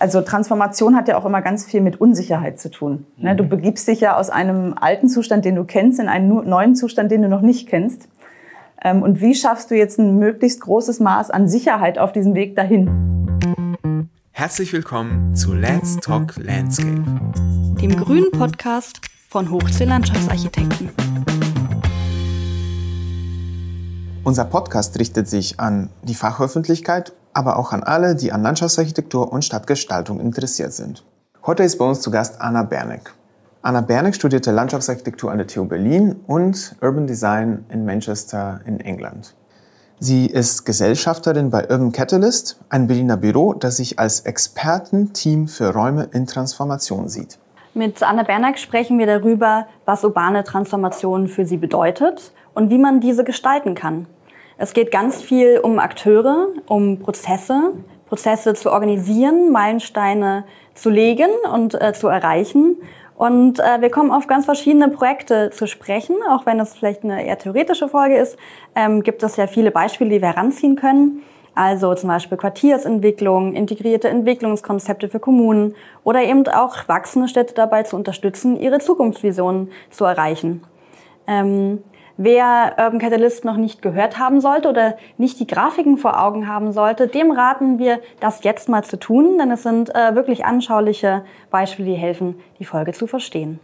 Also Transformation hat ja auch immer ganz viel mit Unsicherheit zu tun. Ne? Du mhm. begibst dich ja aus einem alten Zustand, den du kennst, in einen neuen Zustand, den du noch nicht kennst. Ähm, und wie schaffst du jetzt ein möglichst großes Maß an Sicherheit auf diesem Weg dahin? Herzlich willkommen zu Let's Talk Landscape, dem grünen Podcast von Hochsee Landschaftsarchitekten. Unser Podcast richtet sich an die Fachöffentlichkeit aber auch an alle, die an Landschaftsarchitektur und Stadtgestaltung interessiert sind. Heute ist bei uns zu Gast Anna Berneck. Anna Berneck studierte Landschaftsarchitektur an der TU Berlin und Urban Design in Manchester in England. Sie ist Gesellschafterin bei Urban Catalyst, ein Berliner Büro, das sich als Expertenteam für Räume in Transformation sieht. Mit Anna Berneck sprechen wir darüber, was urbane Transformation für sie bedeutet und wie man diese gestalten kann. Es geht ganz viel um Akteure, um Prozesse, Prozesse zu organisieren, Meilensteine zu legen und äh, zu erreichen. Und äh, wir kommen auf ganz verschiedene Projekte zu sprechen, auch wenn es vielleicht eine eher theoretische Folge ist, ähm, gibt es ja viele Beispiele, die wir heranziehen können. Also zum Beispiel Quartiersentwicklung, integrierte Entwicklungskonzepte für Kommunen oder eben auch wachsende Städte dabei zu unterstützen, ihre Zukunftsvisionen zu erreichen. Ähm, Wer Urban Catalyst noch nicht gehört haben sollte oder nicht die Grafiken vor Augen haben sollte, dem raten wir, das jetzt mal zu tun, denn es sind äh, wirklich anschauliche Beispiele, die helfen, die Folge zu verstehen.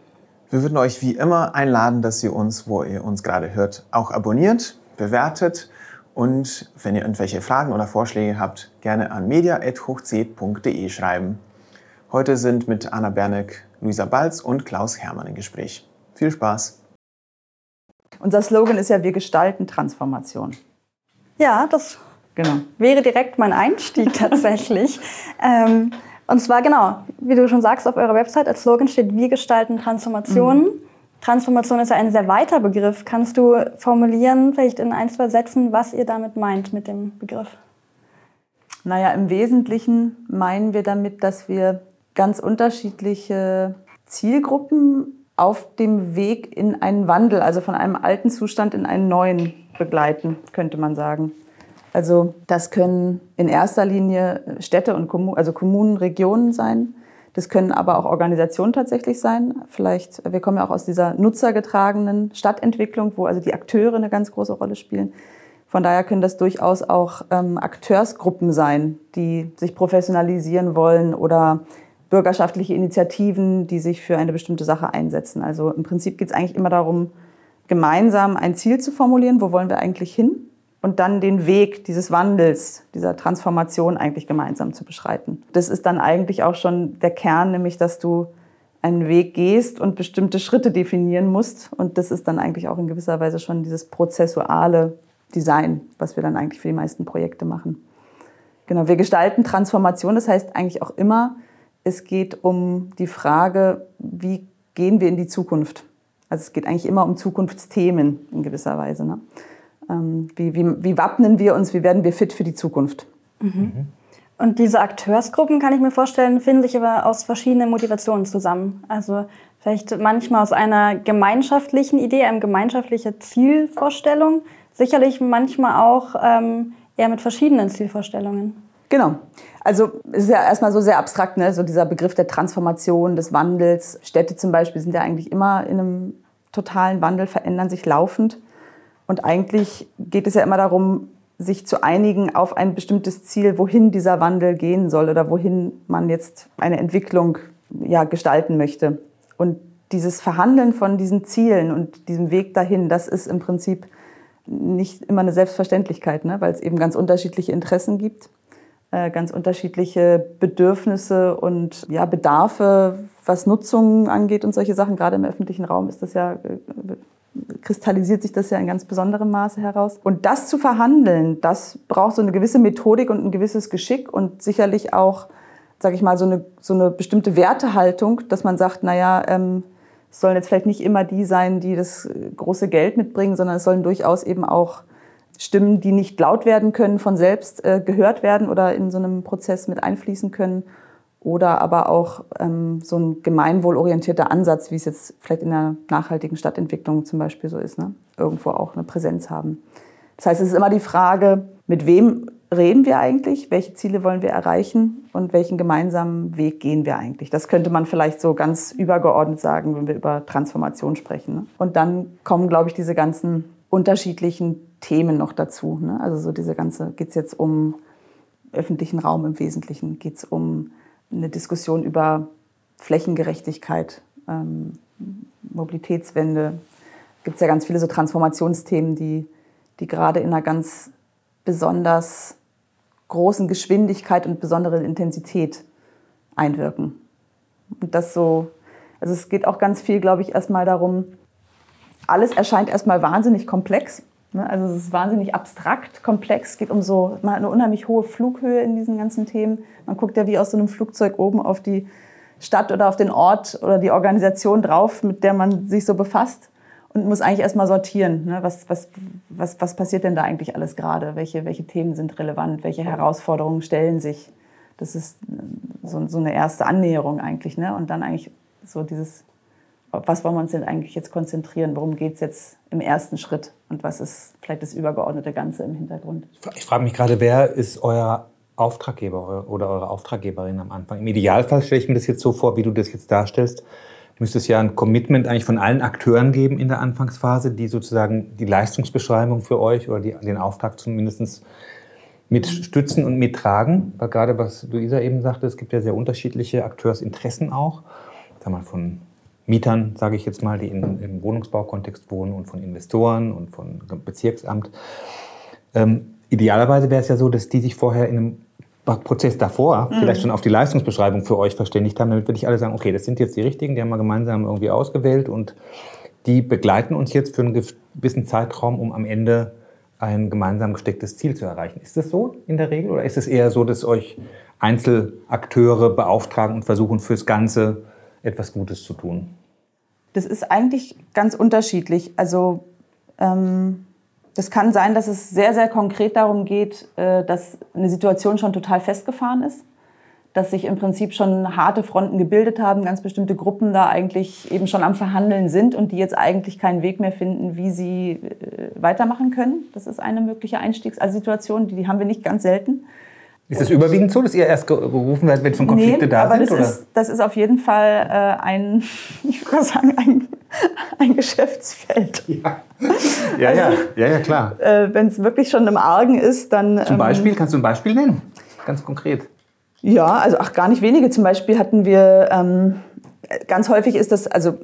Wir würden euch wie immer einladen, dass ihr uns, wo ihr uns gerade hört, auch abonniert, bewertet und wenn ihr irgendwelche Fragen oder Vorschläge habt, gerne an media.hochc.de schreiben. Heute sind mit Anna Berneck, Luisa Balz und Klaus Hermann im Gespräch. Viel Spaß! Unser Slogan ist ja, wir gestalten Transformation. Ja, das genau. wäre direkt mein Einstieg tatsächlich. ähm, und zwar genau, wie du schon sagst, auf eurer Website als Slogan steht, wir gestalten Transformation. Mhm. Transformation ist ja ein sehr weiter Begriff. Kannst du formulieren, vielleicht in ein, zwei Sätzen, was ihr damit meint mit dem Begriff? Naja, im Wesentlichen meinen wir damit, dass wir ganz unterschiedliche Zielgruppen auf dem Weg in einen Wandel, also von einem alten Zustand in einen neuen begleiten, könnte man sagen. Also das können in erster Linie Städte und Kommunen, also Kommunen, Regionen sein. Das können aber auch Organisationen tatsächlich sein. Vielleicht, wir kommen ja auch aus dieser nutzergetragenen Stadtentwicklung, wo also die Akteure eine ganz große Rolle spielen. Von daher können das durchaus auch ähm, Akteursgruppen sein, die sich professionalisieren wollen oder bürgerschaftliche Initiativen, die sich für eine bestimmte Sache einsetzen. Also im Prinzip geht es eigentlich immer darum, gemeinsam ein Ziel zu formulieren, wo wollen wir eigentlich hin und dann den Weg dieses Wandels, dieser Transformation eigentlich gemeinsam zu beschreiten. Das ist dann eigentlich auch schon der Kern, nämlich dass du einen Weg gehst und bestimmte Schritte definieren musst. Und das ist dann eigentlich auch in gewisser Weise schon dieses prozessuale Design, was wir dann eigentlich für die meisten Projekte machen. Genau, wir gestalten Transformation, das heißt eigentlich auch immer, es geht um die Frage, wie gehen wir in die Zukunft? Also es geht eigentlich immer um Zukunftsthemen in gewisser Weise. Ne? Ähm, wie, wie, wie, wappnen wir uns, wie werden wir fit für die Zukunft? Mhm. Und diese Akteursgruppen, kann ich mir vorstellen, finden sich aber aus verschiedenen Motivationen zusammen. Also vielleicht manchmal aus einer gemeinschaftlichen Idee, einer gemeinschaftlichen Zielvorstellung, sicherlich manchmal auch ähm, eher mit verschiedenen Zielvorstellungen. Genau. Also es ist ja erstmal so sehr abstrakt, ne? so dieser Begriff der Transformation, des Wandels. Städte zum Beispiel sind ja eigentlich immer in einem totalen Wandel, verändern sich laufend. Und eigentlich geht es ja immer darum, sich zu einigen auf ein bestimmtes Ziel, wohin dieser Wandel gehen soll oder wohin man jetzt eine Entwicklung ja, gestalten möchte. Und dieses Verhandeln von diesen Zielen und diesem Weg dahin, das ist im Prinzip nicht immer eine Selbstverständlichkeit, ne? weil es eben ganz unterschiedliche Interessen gibt. Äh, ganz unterschiedliche Bedürfnisse und ja, Bedarfe, was Nutzung angeht und solche Sachen. Gerade im öffentlichen Raum ist das ja, äh, kristallisiert sich das ja in ganz besonderem Maße heraus. Und das zu verhandeln, das braucht so eine gewisse Methodik und ein gewisses Geschick und sicherlich auch, sage ich mal, so eine, so eine bestimmte Wertehaltung, dass man sagt, naja, ähm, es sollen jetzt vielleicht nicht immer die sein, die das große Geld mitbringen, sondern es sollen durchaus eben auch Stimmen, die nicht laut werden können, von selbst äh, gehört werden oder in so einem Prozess mit einfließen können. Oder aber auch ähm, so ein gemeinwohlorientierter Ansatz, wie es jetzt vielleicht in der nachhaltigen Stadtentwicklung zum Beispiel so ist, ne? irgendwo auch eine Präsenz haben. Das heißt, es ist immer die Frage, mit wem reden wir eigentlich, welche Ziele wollen wir erreichen und welchen gemeinsamen Weg gehen wir eigentlich. Das könnte man vielleicht so ganz übergeordnet sagen, wenn wir über Transformation sprechen. Ne? Und dann kommen, glaube ich, diese ganzen unterschiedlichen Themen noch dazu. Ne? Also so diese ganze, geht es jetzt um öffentlichen Raum im Wesentlichen, geht es um eine Diskussion über Flächengerechtigkeit, ähm, Mobilitätswende. Gibt es ja ganz viele so Transformationsthemen, die, die gerade in einer ganz besonders großen Geschwindigkeit und besonderen Intensität einwirken. Und das so, also es geht auch ganz viel, glaube ich, erstmal darum, alles erscheint erstmal wahnsinnig komplex. Ne? Also es ist wahnsinnig abstrakt, komplex. Geht um so man hat eine unheimlich hohe Flughöhe in diesen ganzen Themen. Man guckt ja wie aus so einem Flugzeug oben auf die Stadt oder auf den Ort oder die Organisation drauf, mit der man sich so befasst und muss eigentlich erstmal sortieren. Ne? Was, was, was, was passiert denn da eigentlich alles gerade? Welche, welche Themen sind relevant? Welche Herausforderungen stellen sich? Das ist äh, so, so eine erste Annäherung eigentlich. Ne? Und dann eigentlich so dieses, was wollen wir uns denn eigentlich jetzt konzentrieren? Worum geht es jetzt im ersten Schritt? Und was ist vielleicht das übergeordnete Ganze im Hintergrund? Ich frage mich gerade, wer ist euer Auftraggeber oder eure Auftraggeberin am Anfang? Im Idealfall stelle ich mir das jetzt so vor, wie du das jetzt darstellst müsste es ja ein Commitment eigentlich von allen Akteuren geben in der Anfangsphase, die sozusagen die Leistungsbeschreibung für euch oder die, den Auftrag zumindest mitstützen und mittragen. Weil gerade was Luisa eben sagte, es gibt ja sehr unterschiedliche Akteursinteressen auch. Sag mal von Mietern, sage ich jetzt mal, die in, im Wohnungsbaukontext wohnen und von Investoren und von Bezirksamt. Ähm, idealerweise wäre es ja so, dass die sich vorher in einem Prozess davor mhm. vielleicht schon auf die Leistungsbeschreibung für euch verständigt haben, damit würde ich alle sagen, okay, das sind jetzt die richtigen, die haben wir gemeinsam irgendwie ausgewählt und die begleiten uns jetzt für einen gewissen Zeitraum, um am Ende ein gemeinsam gestecktes Ziel zu erreichen. Ist das so in der Regel oder ist es eher so, dass euch Einzelakteure beauftragen und versuchen fürs Ganze etwas Gutes zu tun? Das ist eigentlich ganz unterschiedlich. Also ähm das kann sein, dass es sehr, sehr konkret darum geht, äh, dass eine Situation schon total festgefahren ist, dass sich im Prinzip schon harte Fronten gebildet haben, ganz bestimmte Gruppen da eigentlich eben schon am Verhandeln sind und die jetzt eigentlich keinen Weg mehr finden, wie sie äh, weitermachen können. Das ist eine mögliche Einstiegssituation, die haben wir nicht ganz selten. Ist es überwiegend so, dass ihr erst gerufen werdet, wenn schon Konflikte nee, da aber sind? Das, oder? Ist, das ist auf jeden Fall äh, ein, ich würde sagen, ein, ein Geschäftsfeld. Ja, ja, also, ja, ja, ja, klar. Äh, wenn es wirklich schon im Argen ist, dann. Zum ähm, Beispiel, ähm, kannst du ein Beispiel nennen? Ganz konkret. Ja, also ach, gar nicht wenige. Zum Beispiel hatten wir, ähm, ganz häufig ist das, also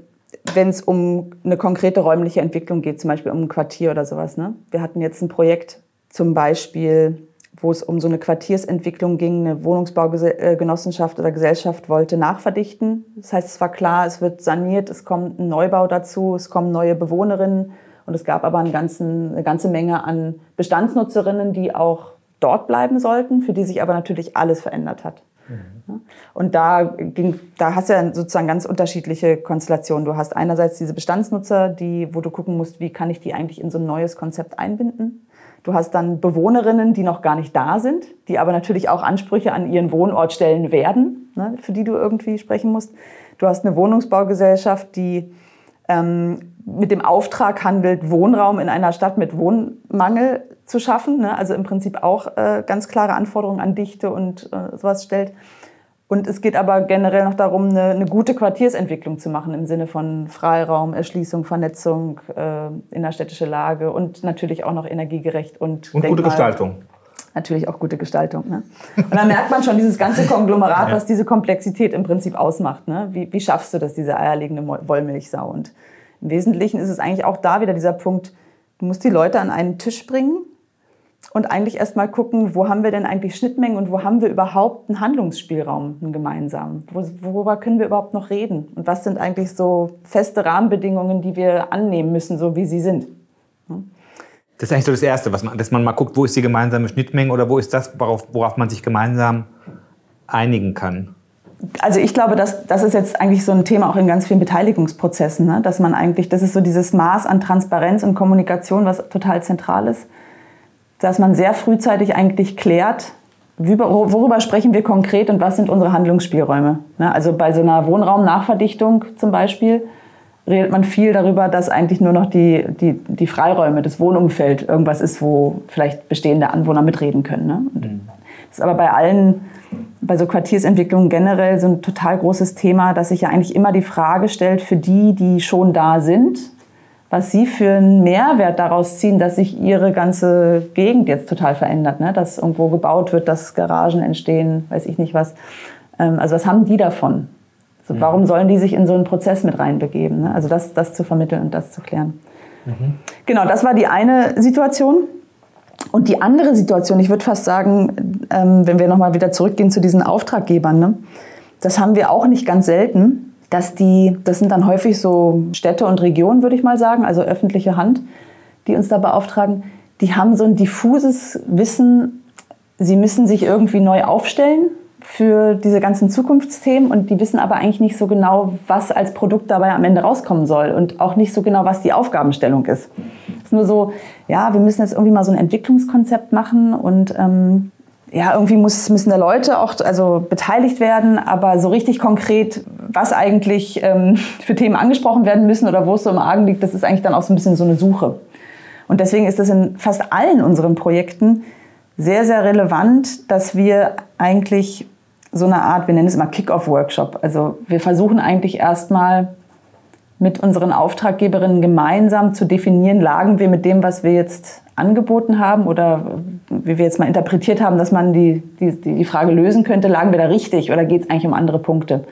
wenn es um eine konkrete räumliche Entwicklung geht, zum Beispiel um ein Quartier oder sowas. Ne? Wir hatten jetzt ein Projekt, zum Beispiel wo es um so eine Quartiersentwicklung ging. Eine Wohnungsbaugenossenschaft oder Gesellschaft wollte nachverdichten. Das heißt, es war klar, es wird saniert, es kommt ein Neubau dazu, es kommen neue Bewohnerinnen. Und es gab aber einen ganzen, eine ganze Menge an Bestandsnutzerinnen, die auch dort bleiben sollten, für die sich aber natürlich alles verändert hat. Mhm. Und da, ging, da hast du ja sozusagen ganz unterschiedliche Konstellationen. Du hast einerseits diese Bestandsnutzer, die, wo du gucken musst, wie kann ich die eigentlich in so ein neues Konzept einbinden. Du hast dann Bewohnerinnen, die noch gar nicht da sind, die aber natürlich auch Ansprüche an ihren Wohnort stellen werden, ne, für die du irgendwie sprechen musst. Du hast eine Wohnungsbaugesellschaft, die ähm, mit dem Auftrag handelt, Wohnraum in einer Stadt mit Wohnmangel zu schaffen. Ne? Also im Prinzip auch äh, ganz klare Anforderungen an Dichte und äh, sowas stellt. Und es geht aber generell noch darum, eine, eine, gute Quartiersentwicklung zu machen im Sinne von Freiraum, Erschließung, Vernetzung, äh, innerstädtische Lage und natürlich auch noch energiegerecht und, und gute Gestaltung. Natürlich auch gute Gestaltung. Ne? Und dann merkt man schon dieses ganze Konglomerat, ja. was diese Komplexität im Prinzip ausmacht. Ne? Wie, wie schaffst du das, diese eierlegende Wollmilchsau? Und im Wesentlichen ist es eigentlich auch da wieder dieser Punkt, du musst die Leute an einen Tisch bringen und eigentlich erstmal gucken, wo haben wir denn eigentlich Schnittmengen und wo haben wir überhaupt einen Handlungsspielraum, einen gemeinsamen? worüber können wir überhaupt noch reden? Und was sind eigentlich so feste Rahmenbedingungen, die wir annehmen müssen, so wie sie sind? Das ist eigentlich so das Erste, was man, dass man mal guckt, wo ist die gemeinsame Schnittmenge oder wo ist das, worauf, worauf man sich gemeinsam einigen kann. Also ich glaube, dass das ist jetzt eigentlich so ein Thema auch in ganz vielen Beteiligungsprozessen, ne? dass man eigentlich, das ist so dieses Maß an Transparenz und Kommunikation, was total zentral ist dass man sehr frühzeitig eigentlich klärt, worüber sprechen wir konkret und was sind unsere Handlungsspielräume. Ne, also bei so einer Wohnraumnachverdichtung zum Beispiel redet man viel darüber, dass eigentlich nur noch die, die, die Freiräume, das Wohnumfeld irgendwas ist, wo vielleicht bestehende Anwohner mitreden können. Ne? Mhm. Das ist aber bei allen, bei so Quartiersentwicklungen generell so ein total großes Thema, dass sich ja eigentlich immer die Frage stellt für die, die schon da sind, was sie für einen Mehrwert daraus ziehen, dass sich ihre ganze Gegend jetzt total verändert, ne? dass irgendwo gebaut wird, dass Garagen entstehen, weiß ich nicht was. Ähm, also was haben die davon? So, mhm. Warum sollen die sich in so einen Prozess mit reinbegeben? Ne? Also das, das zu vermitteln und das zu klären. Mhm. Genau, das war die eine Situation. Und die andere Situation, ich würde fast sagen, ähm, wenn wir nochmal wieder zurückgehen zu diesen Auftraggebern, ne? das haben wir auch nicht ganz selten, dass die, das sind dann häufig so Städte und Regionen, würde ich mal sagen, also öffentliche Hand, die uns da beauftragen, die haben so ein diffuses Wissen, sie müssen sich irgendwie neu aufstellen für diese ganzen Zukunftsthemen und die wissen aber eigentlich nicht so genau, was als Produkt dabei am Ende rauskommen soll und auch nicht so genau, was die Aufgabenstellung ist. Es ist nur so, ja, wir müssen jetzt irgendwie mal so ein Entwicklungskonzept machen und ähm, ja, irgendwie muss, müssen da Leute auch also beteiligt werden, aber so richtig konkret, was eigentlich ähm, für Themen angesprochen werden müssen oder wo es so im Argen liegt, das ist eigentlich dann auch so ein bisschen so eine Suche. Und deswegen ist das in fast allen unseren Projekten sehr, sehr relevant, dass wir eigentlich so eine Art, wir nennen es immer Kick-Off-Workshop. Also wir versuchen eigentlich erstmal mit unseren Auftraggeberinnen gemeinsam zu definieren, lagen wir mit dem, was wir jetzt angeboten haben oder wie wir jetzt mal interpretiert haben, dass man die, die, die Frage lösen könnte, lagen wir da richtig oder geht es eigentlich um andere Punkte?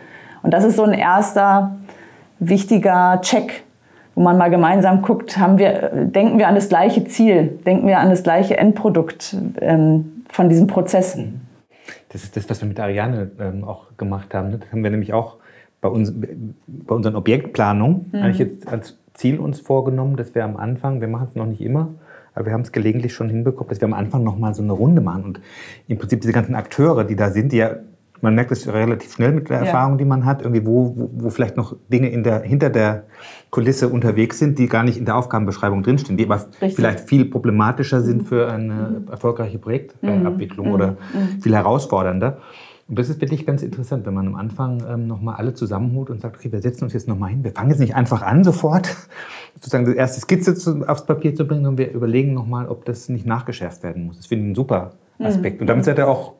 Und das ist so ein erster wichtiger Check, wo man mal gemeinsam guckt, haben wir, denken wir an das gleiche Ziel, denken wir an das gleiche Endprodukt ähm, von diesem Prozess. Mhm. Das ist das, was wir mit Ariane ähm, auch gemacht haben. Ne? Das haben wir nämlich auch bei, uns, bei unseren Objektplanungen mhm. eigentlich jetzt als Ziel uns vorgenommen, dass wir am Anfang, wir machen es noch nicht immer, aber wir haben es gelegentlich schon hinbekommen, dass wir am Anfang noch mal so eine Runde machen und im Prinzip diese ganzen Akteure, die da sind, die ja man merkt es relativ schnell mit der Erfahrung, ja. die man hat, irgendwie wo, wo, wo, vielleicht noch Dinge in der, hinter der Kulisse unterwegs sind, die gar nicht in der Aufgabenbeschreibung drinstehen, die aber Richtig. vielleicht viel problematischer sind für eine mhm. erfolgreiche Projektabwicklung mhm. oder mhm. viel herausfordernder. Und das ist wirklich ganz interessant, wenn man am Anfang ähm, nochmal alle zusammenholt und sagt, okay, wir setzen uns jetzt nochmal hin. Wir fangen jetzt nicht einfach an, sofort sozusagen die erste Skizze zu, aufs Papier zu bringen, sondern wir überlegen nochmal, ob das nicht nachgeschärft werden muss. Das finde ich ein super Aspekt. Mhm. Und damit seid ihr auch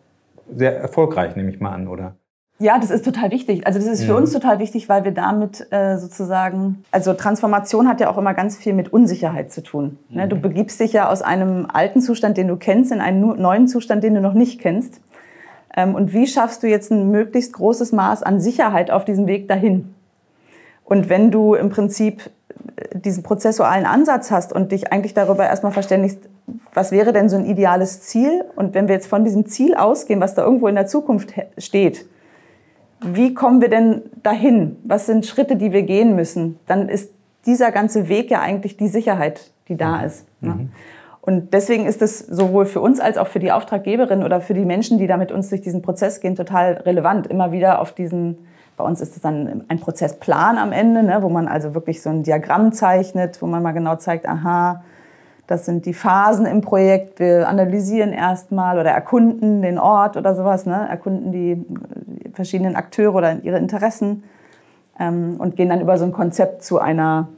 sehr erfolgreich, nehme ich mal an, oder? Ja, das ist total wichtig. Also das ist für ja. uns total wichtig, weil wir damit äh, sozusagen, also Transformation hat ja auch immer ganz viel mit Unsicherheit zu tun. Ne? Du mhm. begibst dich ja aus einem alten Zustand, den du kennst, in einen neuen Zustand, den du noch nicht kennst. Ähm, und wie schaffst du jetzt ein möglichst großes Maß an Sicherheit auf diesem Weg dahin? Und wenn du im Prinzip äh, diesen prozessualen Ansatz hast und dich eigentlich darüber erstmal verständigst, was wäre denn so ein ideales Ziel? Und wenn wir jetzt von diesem Ziel ausgehen, was da irgendwo in der Zukunft steht, wie kommen wir denn dahin? Was sind Schritte, die wir gehen müssen? Dann ist dieser ganze Weg ja eigentlich die Sicherheit, die da mhm. ist. Ne? Mhm. Und deswegen ist es sowohl für uns als auch für die Auftraggeberin oder für die Menschen, die da mit uns durch diesen Prozess gehen, total relevant, immer wieder auf diesen bei uns ist es dann ein Prozessplan am Ende, ne, wo man also wirklich so ein Diagramm zeichnet, wo man mal genau zeigt, aha, das sind die Phasen im Projekt. Wir analysieren erstmal oder erkunden den Ort oder sowas, ne? erkunden die verschiedenen Akteure oder ihre Interessen ähm, und gehen dann über so ein Konzept zu einer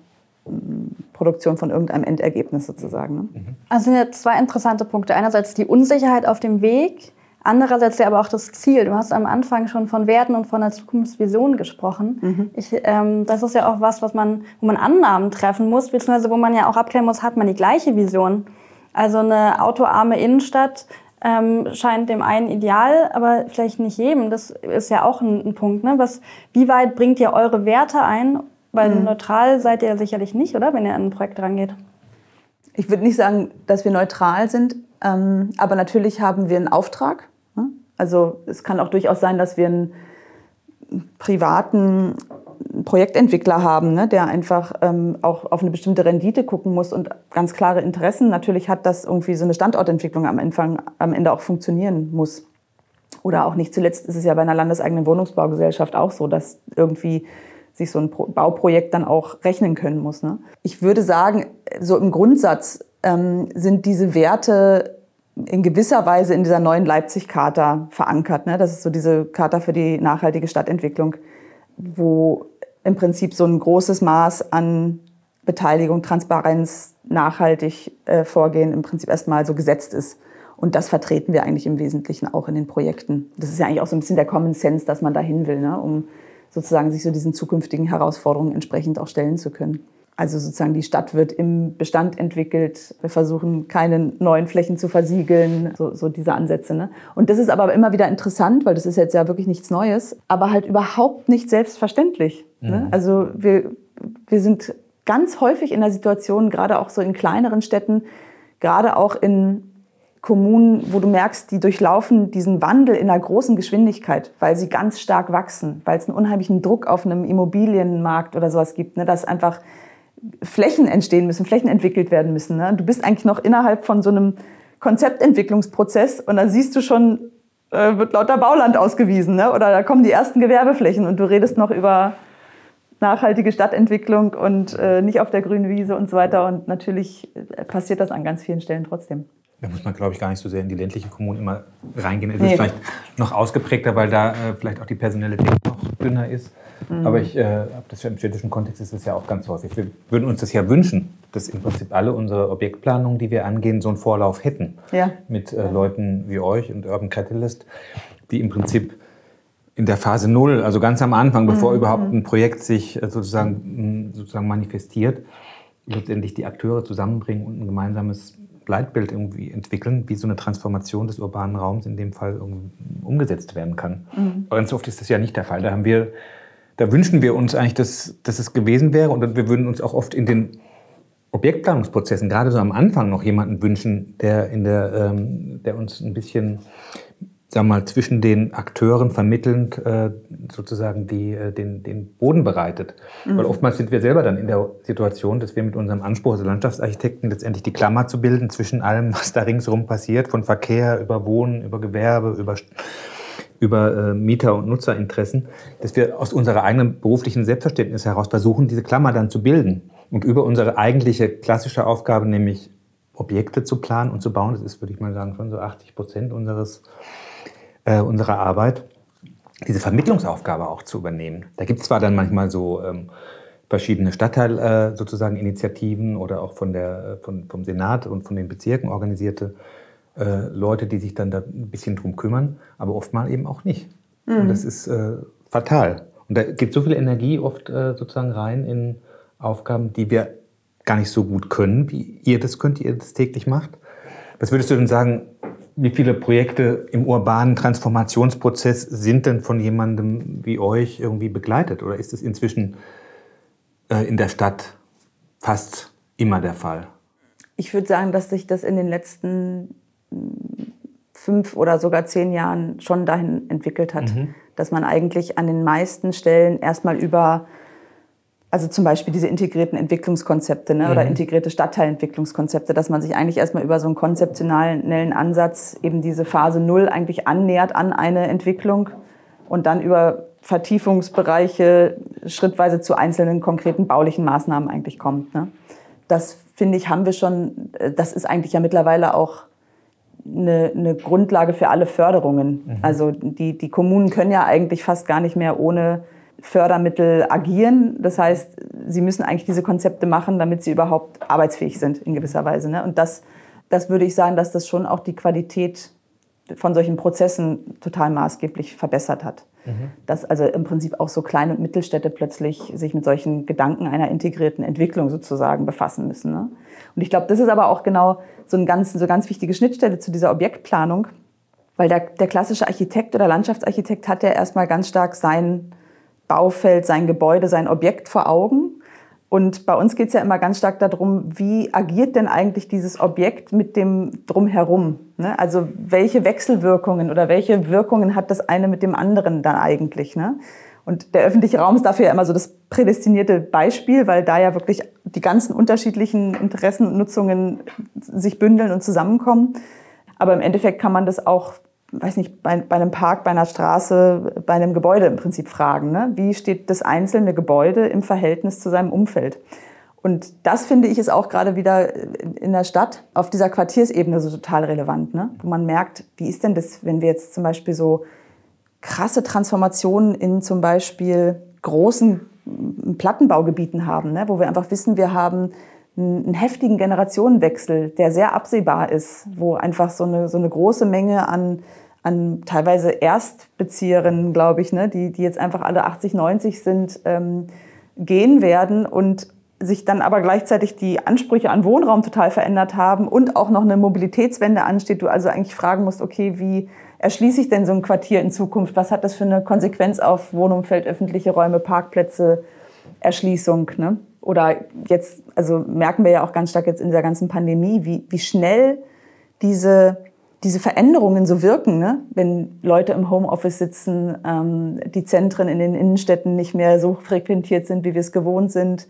ähm, Produktion von irgendeinem Endergebnis sozusagen. Ne? Mhm. Also sind ja zwei interessante Punkte. Einerseits die Unsicherheit auf dem Weg, Andererseits ja aber auch das Ziel. Du hast am Anfang schon von Werten und von der Zukunftsvision gesprochen. Mhm. Ich, ähm, das ist ja auch was, was man, wo man Annahmen treffen muss, beziehungsweise wo man ja auch abklären muss, hat man die gleiche Vision. Also eine autoarme Innenstadt ähm, scheint dem einen ideal, aber vielleicht nicht jedem. Das ist ja auch ein, ein Punkt. Ne? Was, wie weit bringt ihr eure Werte ein? Weil mhm. neutral seid ihr sicherlich nicht, oder, wenn ihr an ein Projekt rangeht? Ich würde nicht sagen, dass wir neutral sind, ähm, aber natürlich haben wir einen Auftrag also es kann auch durchaus sein, dass wir einen privaten Projektentwickler haben, ne, der einfach ähm, auch auf eine bestimmte Rendite gucken muss und ganz klare Interessen natürlich hat, dass irgendwie so eine Standortentwicklung am, Anfang, am Ende auch funktionieren muss. Oder auch nicht zuletzt ist es ja bei einer landeseigenen Wohnungsbaugesellschaft auch so, dass irgendwie sich so ein Bauprojekt dann auch rechnen können muss. Ne? Ich würde sagen, so im Grundsatz ähm, sind diese Werte in gewisser Weise in dieser neuen Leipzig-Charta verankert. Ne? Das ist so diese Charta für die nachhaltige Stadtentwicklung, wo im Prinzip so ein großes Maß an Beteiligung, Transparenz, nachhaltig äh, vorgehen im Prinzip erstmal so gesetzt ist. Und das vertreten wir eigentlich im Wesentlichen auch in den Projekten. Das ist ja eigentlich auch so ein bisschen der Common Sense, dass man dahin will, ne? um sozusagen sich so diesen zukünftigen Herausforderungen entsprechend auch stellen zu können. Also sozusagen die Stadt wird im Bestand entwickelt. Wir versuchen keine neuen Flächen zu versiegeln, so, so diese Ansätze. Ne? Und das ist aber immer wieder interessant, weil das ist jetzt ja wirklich nichts Neues, aber halt überhaupt nicht selbstverständlich. Ne? Mhm. Ne? Also wir, wir sind ganz häufig in der Situation, gerade auch so in kleineren Städten, gerade auch in Kommunen, wo du merkst, die durchlaufen diesen Wandel in einer großen Geschwindigkeit, weil sie ganz stark wachsen, weil es einen unheimlichen Druck auf einem Immobilienmarkt oder sowas gibt, ne, dass einfach Flächen entstehen müssen, Flächen entwickelt werden müssen. Ne? Du bist eigentlich noch innerhalb von so einem Konzeptentwicklungsprozess und da siehst du schon, äh, wird lauter Bauland ausgewiesen ne? oder da kommen die ersten Gewerbeflächen und du redest noch über nachhaltige Stadtentwicklung und äh, nicht auf der grünen Wiese und so weiter. Und natürlich äh, passiert das an ganz vielen Stellen trotzdem. Da muss man, glaube ich, gar nicht so sehr in die ländliche Kommune immer reingehen. Es nee. ist vielleicht noch ausgeprägter, weil da äh, vielleicht auch die personelle Dinge noch dünner ist. Mhm. Aber ich, äh, das im städtischen Kontext ist es ja auch ganz häufig. Wir würden uns das ja wünschen, dass im Prinzip alle unsere Objektplanungen, die wir angehen, so einen Vorlauf hätten. Ja. Mit äh, Leuten wie euch und Urban Catalyst, die im Prinzip in der Phase Null, also ganz am Anfang, bevor mhm. überhaupt ein Projekt sich äh, sozusagen, sozusagen manifestiert, letztendlich die Akteure zusammenbringen und ein gemeinsames Leitbild irgendwie entwickeln, wie so eine Transformation des urbanen Raums in dem Fall umgesetzt werden kann. Mhm. Aber ganz oft ist das ja nicht der Fall. Da haben wir, da wünschen wir uns eigentlich, dass, dass es gewesen wäre und wir würden uns auch oft in den Objektplanungsprozessen, gerade so am Anfang noch jemanden wünschen, der, in der, ähm, der uns ein bisschen wir mal, zwischen den Akteuren vermittelnd äh, sozusagen die, äh, den, den Boden bereitet. Mhm. Weil oftmals sind wir selber dann in der Situation, dass wir mit unserem Anspruch als Landschaftsarchitekten letztendlich die Klammer zu bilden zwischen allem, was da ringsherum passiert, von Verkehr über Wohnen, über Gewerbe, über, über äh, Mieter- und Nutzerinteressen, dass wir aus unserer eigenen beruflichen Selbstverständnis heraus versuchen, diese Klammer dann zu bilden. Und über unsere eigentliche klassische Aufgabe, nämlich Objekte zu planen und zu bauen, das ist, würde ich mal sagen, schon so 80 Prozent unseres äh, unserer Arbeit, diese Vermittlungsaufgabe auch zu übernehmen. Da gibt es zwar dann manchmal so ähm, verschiedene Stadtteil äh, sozusagen Initiativen oder auch von der, äh, von, vom Senat und von den Bezirken organisierte äh, Leute, die sich dann da ein bisschen drum kümmern, aber oftmal eben auch nicht. Mhm. Und das ist äh, fatal. Und da geht so viel Energie oft äh, sozusagen rein in Aufgaben, die wir gar nicht so gut können, wie ihr das könnt, ihr das täglich macht. Was würdest du denn sagen, wie viele Projekte im urbanen Transformationsprozess sind denn von jemandem wie euch irgendwie begleitet? Oder ist es inzwischen äh, in der Stadt fast immer der Fall? Ich würde sagen, dass sich das in den letzten fünf oder sogar zehn Jahren schon dahin entwickelt hat, mhm. dass man eigentlich an den meisten Stellen erstmal über also zum Beispiel diese integrierten Entwicklungskonzepte ne, mhm. oder integrierte Stadtteilentwicklungskonzepte, dass man sich eigentlich erstmal über so einen konzeptionellen Ansatz eben diese Phase Null eigentlich annähert an eine Entwicklung und dann über Vertiefungsbereiche schrittweise zu einzelnen konkreten baulichen Maßnahmen eigentlich kommt. Ne. Das finde ich, haben wir schon, das ist eigentlich ja mittlerweile auch eine, eine Grundlage für alle Förderungen. Mhm. Also die, die Kommunen können ja eigentlich fast gar nicht mehr ohne Fördermittel agieren. Das heißt, sie müssen eigentlich diese Konzepte machen, damit sie überhaupt arbeitsfähig sind in gewisser Weise. Ne? Und das, das würde ich sagen, dass das schon auch die Qualität von solchen Prozessen total maßgeblich verbessert hat. Mhm. Dass also im Prinzip auch so Klein- und Mittelstädte plötzlich sich mit solchen Gedanken einer integrierten Entwicklung sozusagen befassen müssen. Ne? Und ich glaube, das ist aber auch genau so eine ganz, so ganz wichtige Schnittstelle zu dieser Objektplanung, weil der, der klassische Architekt oder Landschaftsarchitekt hat ja erstmal ganz stark sein Baufeld, sein Gebäude, sein Objekt vor Augen. Und bei uns geht es ja immer ganz stark darum, wie agiert denn eigentlich dieses Objekt mit dem drumherum? Ne? Also welche Wechselwirkungen oder welche Wirkungen hat das eine mit dem anderen dann eigentlich? Ne? Und der öffentliche Raum ist dafür ja immer so das prädestinierte Beispiel, weil da ja wirklich die ganzen unterschiedlichen Interessen und Nutzungen sich bündeln und zusammenkommen. Aber im Endeffekt kann man das auch weiß nicht, bei, bei, einem Park, bei einer Straße, bei einem Gebäude im Prinzip fragen. Ne? Wie steht das einzelne Gebäude im Verhältnis zu seinem Umfeld? Und das finde ich ist auch gerade wieder in der Stadt auf dieser Quartiersebene so total relevant, ne? wo man merkt, wie ist denn das, wenn wir jetzt zum Beispiel so krasse Transformationen in zum Beispiel großen Plattenbaugebieten haben, ne? wo wir einfach wissen, wir haben einen heftigen Generationenwechsel, der sehr absehbar ist, wo einfach so eine, so eine große Menge an, an teilweise Erstbezieherinnen, glaube ich, ne, die, die jetzt einfach alle 80, 90 sind, ähm, gehen werden und sich dann aber gleichzeitig die Ansprüche an Wohnraum total verändert haben und auch noch eine Mobilitätswende ansteht, du also eigentlich fragen musst, okay, wie erschließe ich denn so ein Quartier in Zukunft? Was hat das für eine Konsequenz auf Wohnumfeld, öffentliche Räume, Parkplätze, Erschließung? Ne? Oder jetzt, also merken wir ja auch ganz stark jetzt in dieser ganzen Pandemie, wie, wie schnell diese, diese Veränderungen so wirken, ne? wenn Leute im Homeoffice sitzen, ähm, die Zentren in den Innenstädten nicht mehr so frequentiert sind, wie wir es gewohnt sind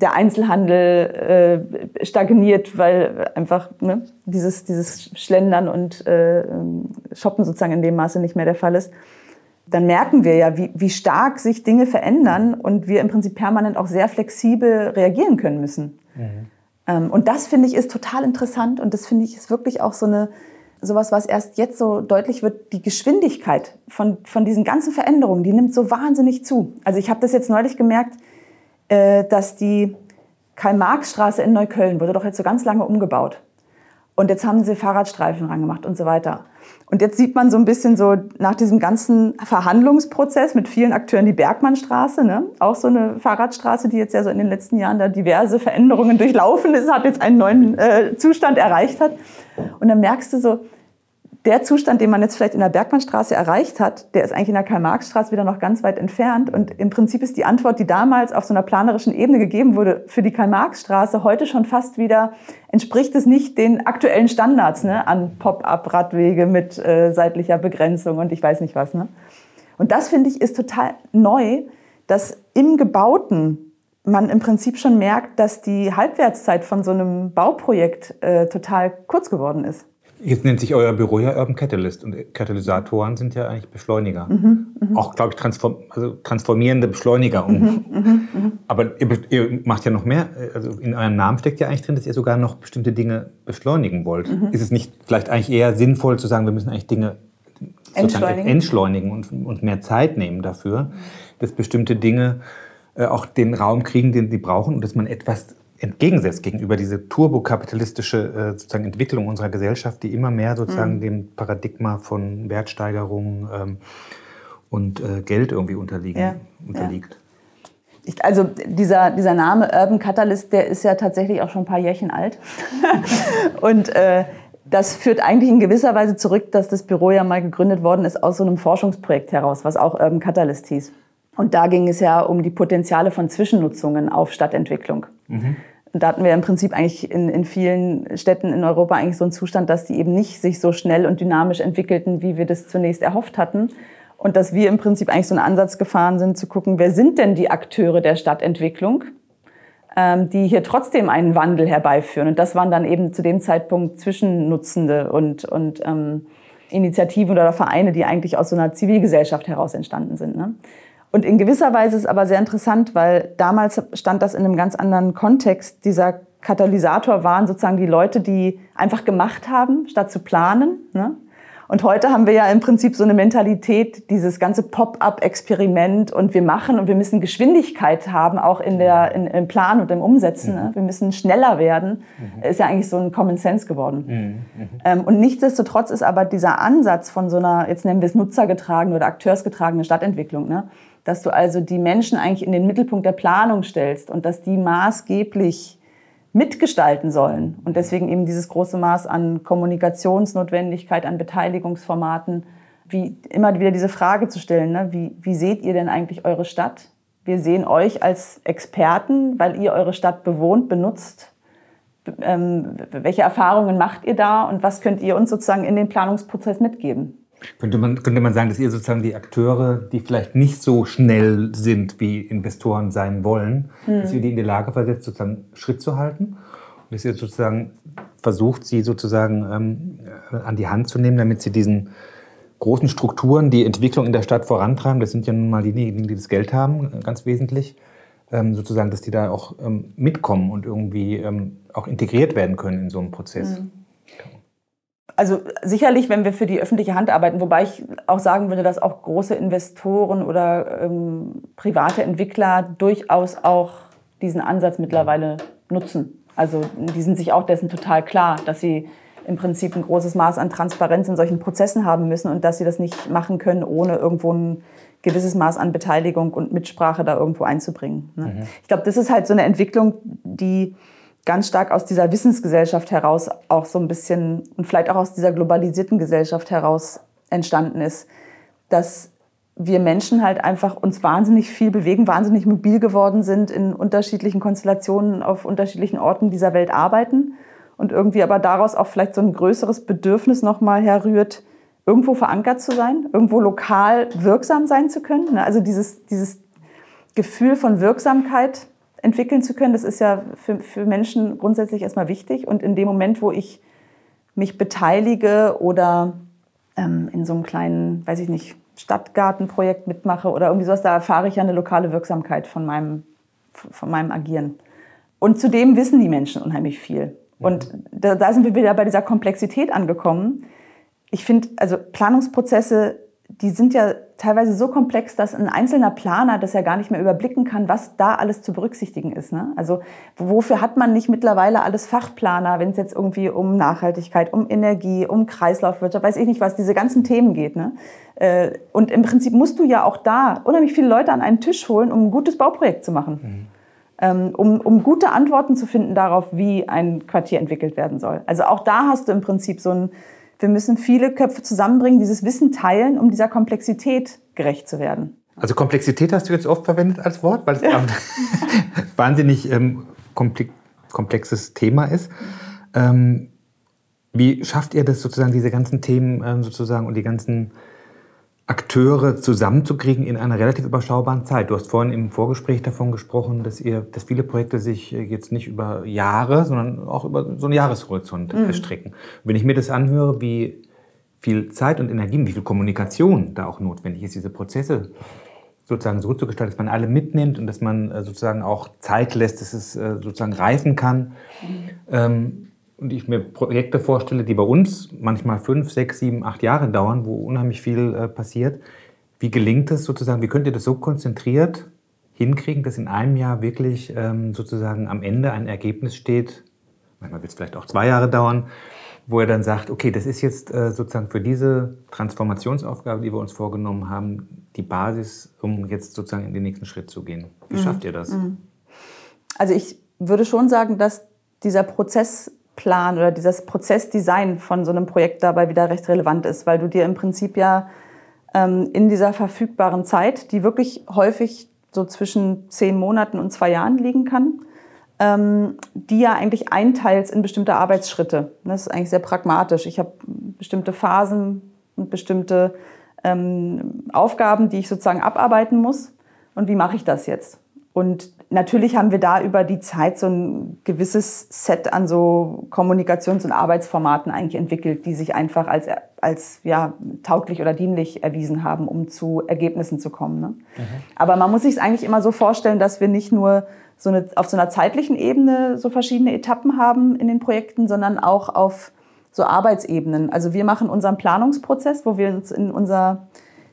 der Einzelhandel äh, stagniert, weil einfach ne, dieses, dieses Schlendern und äh, Shoppen sozusagen in dem Maße nicht mehr der Fall ist, dann merken wir ja, wie, wie stark sich Dinge verändern und wir im Prinzip permanent auch sehr flexibel reagieren können müssen. Mhm. Ähm, und das finde ich ist total interessant und das finde ich ist wirklich auch so eine sowas, was erst jetzt so deutlich wird, die Geschwindigkeit von, von diesen ganzen Veränderungen, die nimmt so wahnsinnig zu. Also ich habe das jetzt neulich gemerkt, dass die Karl-Marx-Straße in Neukölln wurde doch jetzt so ganz lange umgebaut. Und jetzt haben sie Fahrradstreifen rangemacht und so weiter. Und jetzt sieht man so ein bisschen so nach diesem ganzen Verhandlungsprozess mit vielen Akteuren die Bergmannstraße, ne? auch so eine Fahrradstraße, die jetzt ja so in den letzten Jahren da diverse Veränderungen durchlaufen ist, hat jetzt einen neuen äh, Zustand erreicht hat. Und dann merkst du so, der Zustand, den man jetzt vielleicht in der Bergmannstraße erreicht hat, der ist eigentlich in der Karl-Marx-Straße wieder noch ganz weit entfernt. Und im Prinzip ist die Antwort, die damals auf so einer planerischen Ebene gegeben wurde, für die Karl-Marx-Straße heute schon fast wieder, entspricht es nicht den aktuellen Standards ne, an Pop-up-Radwege mit äh, seitlicher Begrenzung und ich weiß nicht was. Ne? Und das, finde ich, ist total neu, dass im Gebauten man im Prinzip schon merkt, dass die Halbwertszeit von so einem Bauprojekt äh, total kurz geworden ist. Jetzt nennt sich euer Büro ja Urban Catalyst und Katalysatoren sind ja eigentlich Beschleuniger. Mhm, mh. Auch, glaube ich, transform also transformierende Beschleuniger. Mhm, mh, mh. Aber ihr, ihr, macht ja noch mehr. Also in eurem Namen steckt ja eigentlich drin, dass ihr sogar noch bestimmte Dinge beschleunigen wollt. Mhm. Ist es nicht vielleicht eigentlich eher sinnvoll zu sagen, wir müssen eigentlich Dinge entschleunigen, entschleunigen und, und, mehr Zeit nehmen dafür, dass bestimmte Dinge äh, auch den Raum kriegen, den sie brauchen und dass man etwas entgegensetzt gegenüber diese turbokapitalistische äh, sozusagen Entwicklung unserer Gesellschaft, die immer mehr sozusagen mhm. dem Paradigma von Wertsteigerung ähm, und äh, Geld irgendwie unterliegen, ja. unterliegt. Ja. Ich, also dieser, dieser Name Urban Catalyst, der ist ja tatsächlich auch schon ein paar Jährchen alt. und äh, das führt eigentlich in gewisser Weise zurück, dass das Büro ja mal gegründet worden ist aus so einem Forschungsprojekt heraus, was auch Urban Catalyst hieß. Und da ging es ja um die Potenziale von Zwischennutzungen auf Stadtentwicklung. Mhm. Da hatten wir im Prinzip eigentlich in, in vielen Städten in Europa eigentlich so einen Zustand, dass die eben nicht sich so schnell und dynamisch entwickelten, wie wir das zunächst erhofft hatten. Und dass wir im Prinzip eigentlich so einen Ansatz gefahren sind, zu gucken, wer sind denn die Akteure der Stadtentwicklung, ähm, die hier trotzdem einen Wandel herbeiführen. Und das waren dann eben zu dem Zeitpunkt Zwischennutzende und, und ähm, Initiativen oder Vereine, die eigentlich aus so einer Zivilgesellschaft heraus entstanden sind. Ne? Und in gewisser Weise ist es aber sehr interessant, weil damals stand das in einem ganz anderen Kontext. Dieser Katalysator waren sozusagen die Leute, die einfach gemacht haben, statt zu planen. Ne? Und heute haben wir ja im Prinzip so eine Mentalität, dieses ganze Pop-up-Experiment und wir machen und wir müssen Geschwindigkeit haben, auch in der, in, im Plan und im Umsetzen. Ne? Mhm. Wir müssen schneller werden. Mhm. Ist ja eigentlich so ein Common Sense geworden. Mhm. mhm. Ähm, und nichtsdestotrotz ist aber dieser Ansatz von so einer, jetzt nennen wir es nutzergetragene oder akteursgetragene Stadtentwicklung, ne? Dass du also die Menschen eigentlich in den Mittelpunkt der Planung stellst und dass die maßgeblich mitgestalten sollen. Und deswegen eben dieses große Maß an Kommunikationsnotwendigkeit, an Beteiligungsformaten, wie immer wieder diese Frage zu stellen, ne? wie, wie seht ihr denn eigentlich eure Stadt? Wir sehen euch als Experten, weil ihr eure Stadt bewohnt, benutzt. Ähm, welche Erfahrungen macht ihr da und was könnt ihr uns sozusagen in den Planungsprozess mitgeben? Könnte man, könnte man sagen, dass ihr sozusagen die Akteure, die vielleicht nicht so schnell sind, wie Investoren sein wollen, mhm. dass ihr die in die Lage versetzt, sozusagen Schritt zu halten? Und dass ihr sozusagen versucht, sie sozusagen ähm, an die Hand zu nehmen, damit sie diesen großen Strukturen, die Entwicklung in der Stadt vorantreiben, das sind ja nun mal diejenigen, die das Geld haben, ganz wesentlich, ähm, sozusagen, dass die da auch ähm, mitkommen und irgendwie ähm, auch integriert werden können in so einem Prozess. Mhm. Also sicherlich, wenn wir für die öffentliche Hand arbeiten, wobei ich auch sagen würde, dass auch große Investoren oder ähm, private Entwickler durchaus auch diesen Ansatz mittlerweile nutzen. Also die sind sich auch dessen total klar, dass sie im Prinzip ein großes Maß an Transparenz in solchen Prozessen haben müssen und dass sie das nicht machen können, ohne irgendwo ein gewisses Maß an Beteiligung und Mitsprache da irgendwo einzubringen. Ne? Mhm. Ich glaube, das ist halt so eine Entwicklung, die ganz stark aus dieser Wissensgesellschaft heraus auch so ein bisschen und vielleicht auch aus dieser globalisierten Gesellschaft heraus entstanden ist, dass wir Menschen halt einfach uns wahnsinnig viel bewegen, wahnsinnig mobil geworden sind, in unterschiedlichen Konstellationen auf unterschiedlichen Orten dieser Welt arbeiten und irgendwie aber daraus auch vielleicht so ein größeres Bedürfnis nochmal herrührt, irgendwo verankert zu sein, irgendwo lokal wirksam sein zu können. Ne? Also dieses, dieses Gefühl von Wirksamkeit entwickeln zu können, das ist ja für, für Menschen grundsätzlich erstmal wichtig. Und in dem Moment, wo ich mich beteilige oder ähm, in so einem kleinen, weiß ich nicht, Stadtgartenprojekt mitmache oder irgendwie sowas, da erfahre ich ja eine lokale Wirksamkeit von meinem, von meinem Agieren. Und zudem wissen die Menschen unheimlich viel. Und da, da sind wir wieder bei dieser Komplexität angekommen. Ich finde, also Planungsprozesse die sind ja teilweise so komplex, dass ein einzelner Planer das ja gar nicht mehr überblicken kann, was da alles zu berücksichtigen ist. Ne? Also wofür hat man nicht mittlerweile alles Fachplaner, wenn es jetzt irgendwie um Nachhaltigkeit, um Energie, um Kreislaufwirtschaft, weiß ich nicht was, diese ganzen Themen geht. Ne? Äh, und im Prinzip musst du ja auch da unheimlich viele Leute an einen Tisch holen, um ein gutes Bauprojekt zu machen. Mhm. Ähm, um, um gute Antworten zu finden darauf, wie ein Quartier entwickelt werden soll. Also auch da hast du im Prinzip so ein wir müssen viele Köpfe zusammenbringen, dieses Wissen teilen, um dieser Komplexität gerecht zu werden. Also Komplexität hast du jetzt oft verwendet als Wort, weil es ja. ein wahnsinnig ähm, komplexes Thema ist. Ähm, wie schafft ihr das sozusagen, diese ganzen Themen ähm, sozusagen und die ganzen Akteure zusammenzukriegen in einer relativ überschaubaren Zeit. Du hast vorhin im Vorgespräch davon gesprochen, dass ihr, dass viele Projekte sich äh, jetzt nicht über Jahre, sondern auch über so einen Jahreshorizont mhm. erstrecken. Wenn ich mir das anhöre, wie viel Zeit und Energie, wie viel Kommunikation da auch notwendig ist, diese Prozesse sozusagen so zu gestalten, dass man alle mitnimmt und dass man äh, sozusagen auch Zeit lässt, dass es äh, sozusagen reifen kann. Mhm. Ähm, und ich mir Projekte vorstelle, die bei uns manchmal fünf, sechs, sieben, acht Jahre dauern, wo unheimlich viel äh, passiert, wie gelingt es sozusagen, wie könnt ihr das so konzentriert hinkriegen, dass in einem Jahr wirklich ähm, sozusagen am Ende ein Ergebnis steht, manchmal wird es vielleicht auch zwei Jahre dauern, wo er dann sagt, okay, das ist jetzt äh, sozusagen für diese Transformationsaufgabe, die wir uns vorgenommen haben, die Basis, um jetzt sozusagen in den nächsten Schritt zu gehen. Wie mhm. schafft ihr das? Mhm. Also ich würde schon sagen, dass dieser Prozess Plan oder dieses Prozessdesign von so einem Projekt dabei wieder recht relevant ist, weil du dir im Prinzip ja ähm, in dieser verfügbaren Zeit, die wirklich häufig so zwischen zehn Monaten und zwei Jahren liegen kann, ähm, die ja eigentlich einteilst in bestimmte Arbeitsschritte. Das ist eigentlich sehr pragmatisch. Ich habe bestimmte Phasen und bestimmte ähm, Aufgaben, die ich sozusagen abarbeiten muss. Und wie mache ich das jetzt? Und natürlich haben wir da über die Zeit so ein gewisses Set an so Kommunikations- und Arbeitsformaten eigentlich entwickelt, die sich einfach als, als ja, tauglich oder dienlich erwiesen haben, um zu Ergebnissen zu kommen. Ne? Mhm. Aber man muss sich es eigentlich immer so vorstellen, dass wir nicht nur so eine, auf so einer zeitlichen Ebene so verschiedene Etappen haben in den Projekten, sondern auch auf so Arbeitsebenen. Also wir machen unseren Planungsprozess, wo wir uns in unser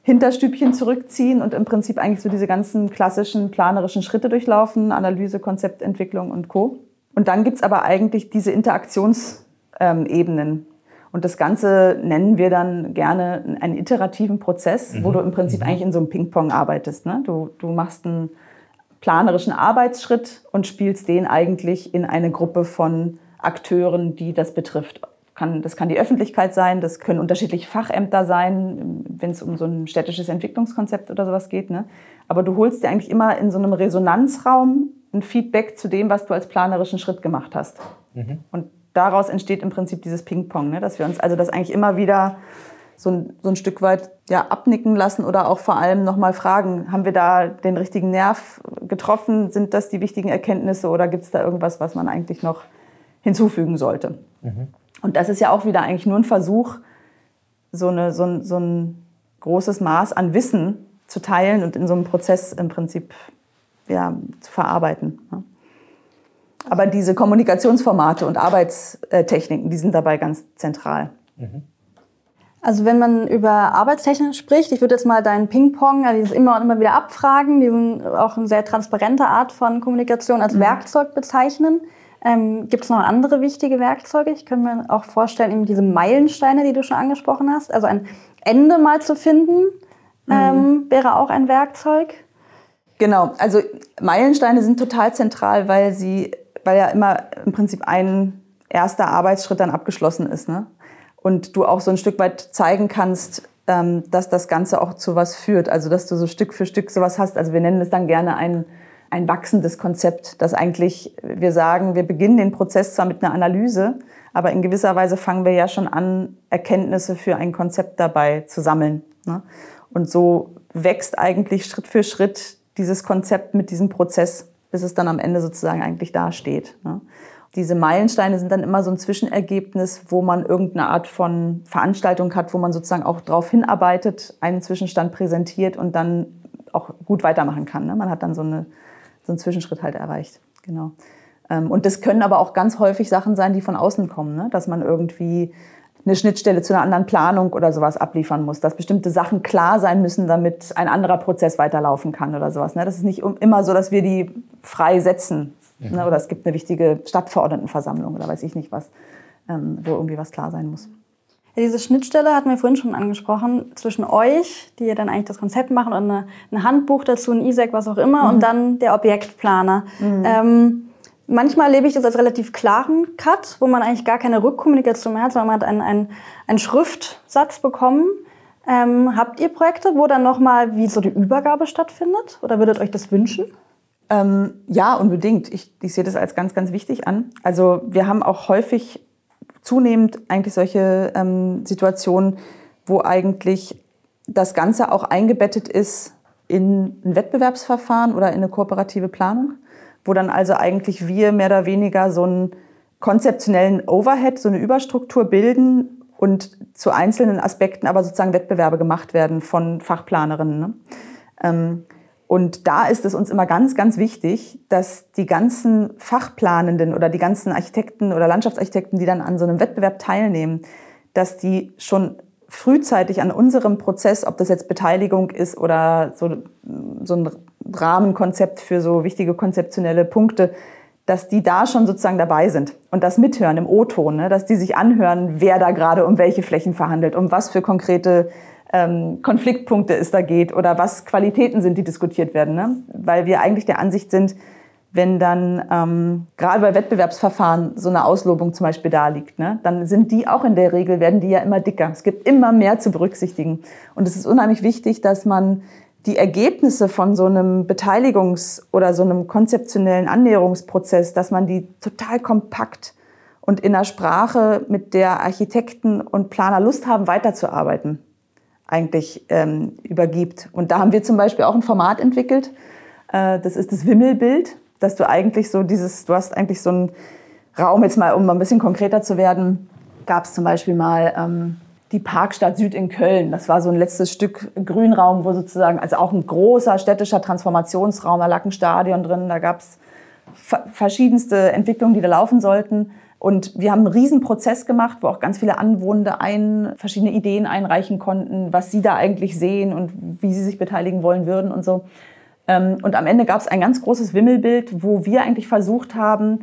Hinterstübchen zurückziehen und im Prinzip eigentlich so diese ganzen klassischen planerischen Schritte durchlaufen, Analyse, Konzeptentwicklung und Co. Und dann gibt's aber eigentlich diese Interaktionsebenen. Und das Ganze nennen wir dann gerne einen iterativen Prozess, mhm. wo du im Prinzip mhm. eigentlich in so einem Ping-Pong arbeitest. Ne? Du, du machst einen planerischen Arbeitsschritt und spielst den eigentlich in eine Gruppe von Akteuren, die das betrifft kann, das kann die Öffentlichkeit sein, das können unterschiedliche Fachämter sein, wenn es um so ein städtisches Entwicklungskonzept oder sowas geht. Ne? Aber du holst dir eigentlich immer in so einem Resonanzraum ein Feedback zu dem, was du als planerischen Schritt gemacht hast. Mhm. Und daraus entsteht im Prinzip dieses Ping-Pong, ne? dass wir uns also das eigentlich immer wieder so ein, so ein Stück weit ja, abnicken lassen oder auch vor allem nochmal fragen, haben wir da den richtigen Nerv getroffen? Sind das die wichtigen Erkenntnisse oder gibt es da irgendwas, was man eigentlich noch hinzufügen sollte? Mhm. Und das ist ja auch wieder eigentlich nur ein Versuch, so, eine, so, ein, so ein großes Maß an Wissen zu teilen und in so einem Prozess im Prinzip ja, zu verarbeiten. Aber diese Kommunikationsformate und Arbeitstechniken, die sind dabei ganz zentral. Also wenn man über Arbeitstechnik spricht, ich würde jetzt mal deinen Ping-Pong, also dieses immer und immer wieder abfragen, diesen auch eine sehr transparente Art von Kommunikation als mhm. Werkzeug bezeichnen. Ähm, Gibt es noch andere wichtige Werkzeuge? Ich könnte mir auch vorstellen, eben diese Meilensteine, die du schon angesprochen hast. Also ein Ende mal zu finden, mhm. ähm, wäre auch ein Werkzeug. Genau, also Meilensteine sind total zentral, weil sie, weil ja immer im Prinzip ein erster Arbeitsschritt dann abgeschlossen ist. Ne? und du auch so ein Stück weit zeigen kannst, ähm, dass das Ganze auch zu was führt. Also dass du so Stück für Stück sowas hast. Also wir nennen es dann gerne ein, ein wachsendes Konzept, dass eigentlich wir sagen, wir beginnen den Prozess zwar mit einer Analyse, aber in gewisser Weise fangen wir ja schon an, Erkenntnisse für ein Konzept dabei zu sammeln. Ne? Und so wächst eigentlich Schritt für Schritt dieses Konzept mit diesem Prozess, bis es dann am Ende sozusagen eigentlich dasteht. Ne? Diese Meilensteine sind dann immer so ein Zwischenergebnis, wo man irgendeine Art von Veranstaltung hat, wo man sozusagen auch darauf hinarbeitet, einen Zwischenstand präsentiert und dann auch gut weitermachen kann. Ne? Man hat dann so, eine, so einen Zwischenschritt halt erreicht. Genau. Ähm, und das können aber auch ganz häufig Sachen sein, die von außen kommen, ne? dass man irgendwie eine Schnittstelle zu einer anderen Planung oder sowas abliefern muss, dass bestimmte Sachen klar sein müssen, damit ein anderer Prozess weiterlaufen kann oder sowas. Ne? Das ist nicht immer so, dass wir die frei setzen, Mhm. Ne, oder es gibt eine wichtige Stadtverordnetenversammlung oder weiß ich nicht was, ähm, wo irgendwie was klar sein muss. Ja, diese Schnittstelle hatten wir vorhin schon angesprochen, zwischen euch, die ihr dann eigentlich das Konzept machen und eine, ein Handbuch dazu, ein ISEC, was auch immer, mhm. und dann der Objektplaner. Mhm. Ähm, manchmal erlebe ich das als relativ klaren Cut, wo man eigentlich gar keine Rückkommunikation mehr hat, sondern man hat einen, einen, einen Schriftsatz bekommen. Ähm, habt ihr Projekte, wo dann nochmal wie so die Übergabe stattfindet? Oder würdet euch das wünschen? Ähm, ja, unbedingt. Ich, ich sehe das als ganz, ganz wichtig an. Also wir haben auch häufig zunehmend eigentlich solche ähm, Situationen, wo eigentlich das Ganze auch eingebettet ist in ein Wettbewerbsverfahren oder in eine kooperative Planung, wo dann also eigentlich wir mehr oder weniger so einen konzeptionellen Overhead, so eine Überstruktur bilden und zu einzelnen Aspekten aber sozusagen Wettbewerbe gemacht werden von Fachplanerinnen. Ne? Ähm, und da ist es uns immer ganz, ganz wichtig, dass die ganzen Fachplanenden oder die ganzen Architekten oder Landschaftsarchitekten, die dann an so einem Wettbewerb teilnehmen, dass die schon frühzeitig an unserem Prozess, ob das jetzt Beteiligung ist oder so, so ein Rahmenkonzept für so wichtige konzeptionelle Punkte, dass die da schon sozusagen dabei sind und das mithören im O-Ton, ne? dass die sich anhören, wer da gerade um welche Flächen verhandelt, um was für konkrete ähm, Konfliktpunkte es da geht oder was Qualitäten sind, die diskutiert werden. Ne? Weil wir eigentlich der Ansicht sind, wenn dann ähm, gerade bei Wettbewerbsverfahren so eine Auslobung zum Beispiel da liegt, ne, dann sind die auch in der Regel, werden die ja immer dicker. Es gibt immer mehr zu berücksichtigen. Und es ist unheimlich wichtig, dass man die Ergebnisse von so einem Beteiligungs- oder so einem konzeptionellen Annäherungsprozess, dass man die total kompakt und in einer Sprache, mit der Architekten und Planer Lust haben, weiterzuarbeiten eigentlich ähm, übergibt. Und da haben wir zum Beispiel auch ein Format entwickelt. Äh, das ist das Wimmelbild, dass du eigentlich so dieses, du hast eigentlich so einen Raum, jetzt mal, um mal ein bisschen konkreter zu werden, gab es zum Beispiel mal ähm, die Parkstadt Süd in Köln. Das war so ein letztes Stück Grünraum, wo sozusagen, also auch ein großer städtischer Transformationsraum, da lag ein Stadion drin, da gab es verschiedenste Entwicklungen, die da laufen sollten. Und wir haben einen riesen Prozess gemacht, wo auch ganz viele Anwohner ein, verschiedene Ideen einreichen konnten, was sie da eigentlich sehen und wie sie sich beteiligen wollen würden und so. Ähm, und am Ende gab es ein ganz großes Wimmelbild, wo wir eigentlich versucht haben,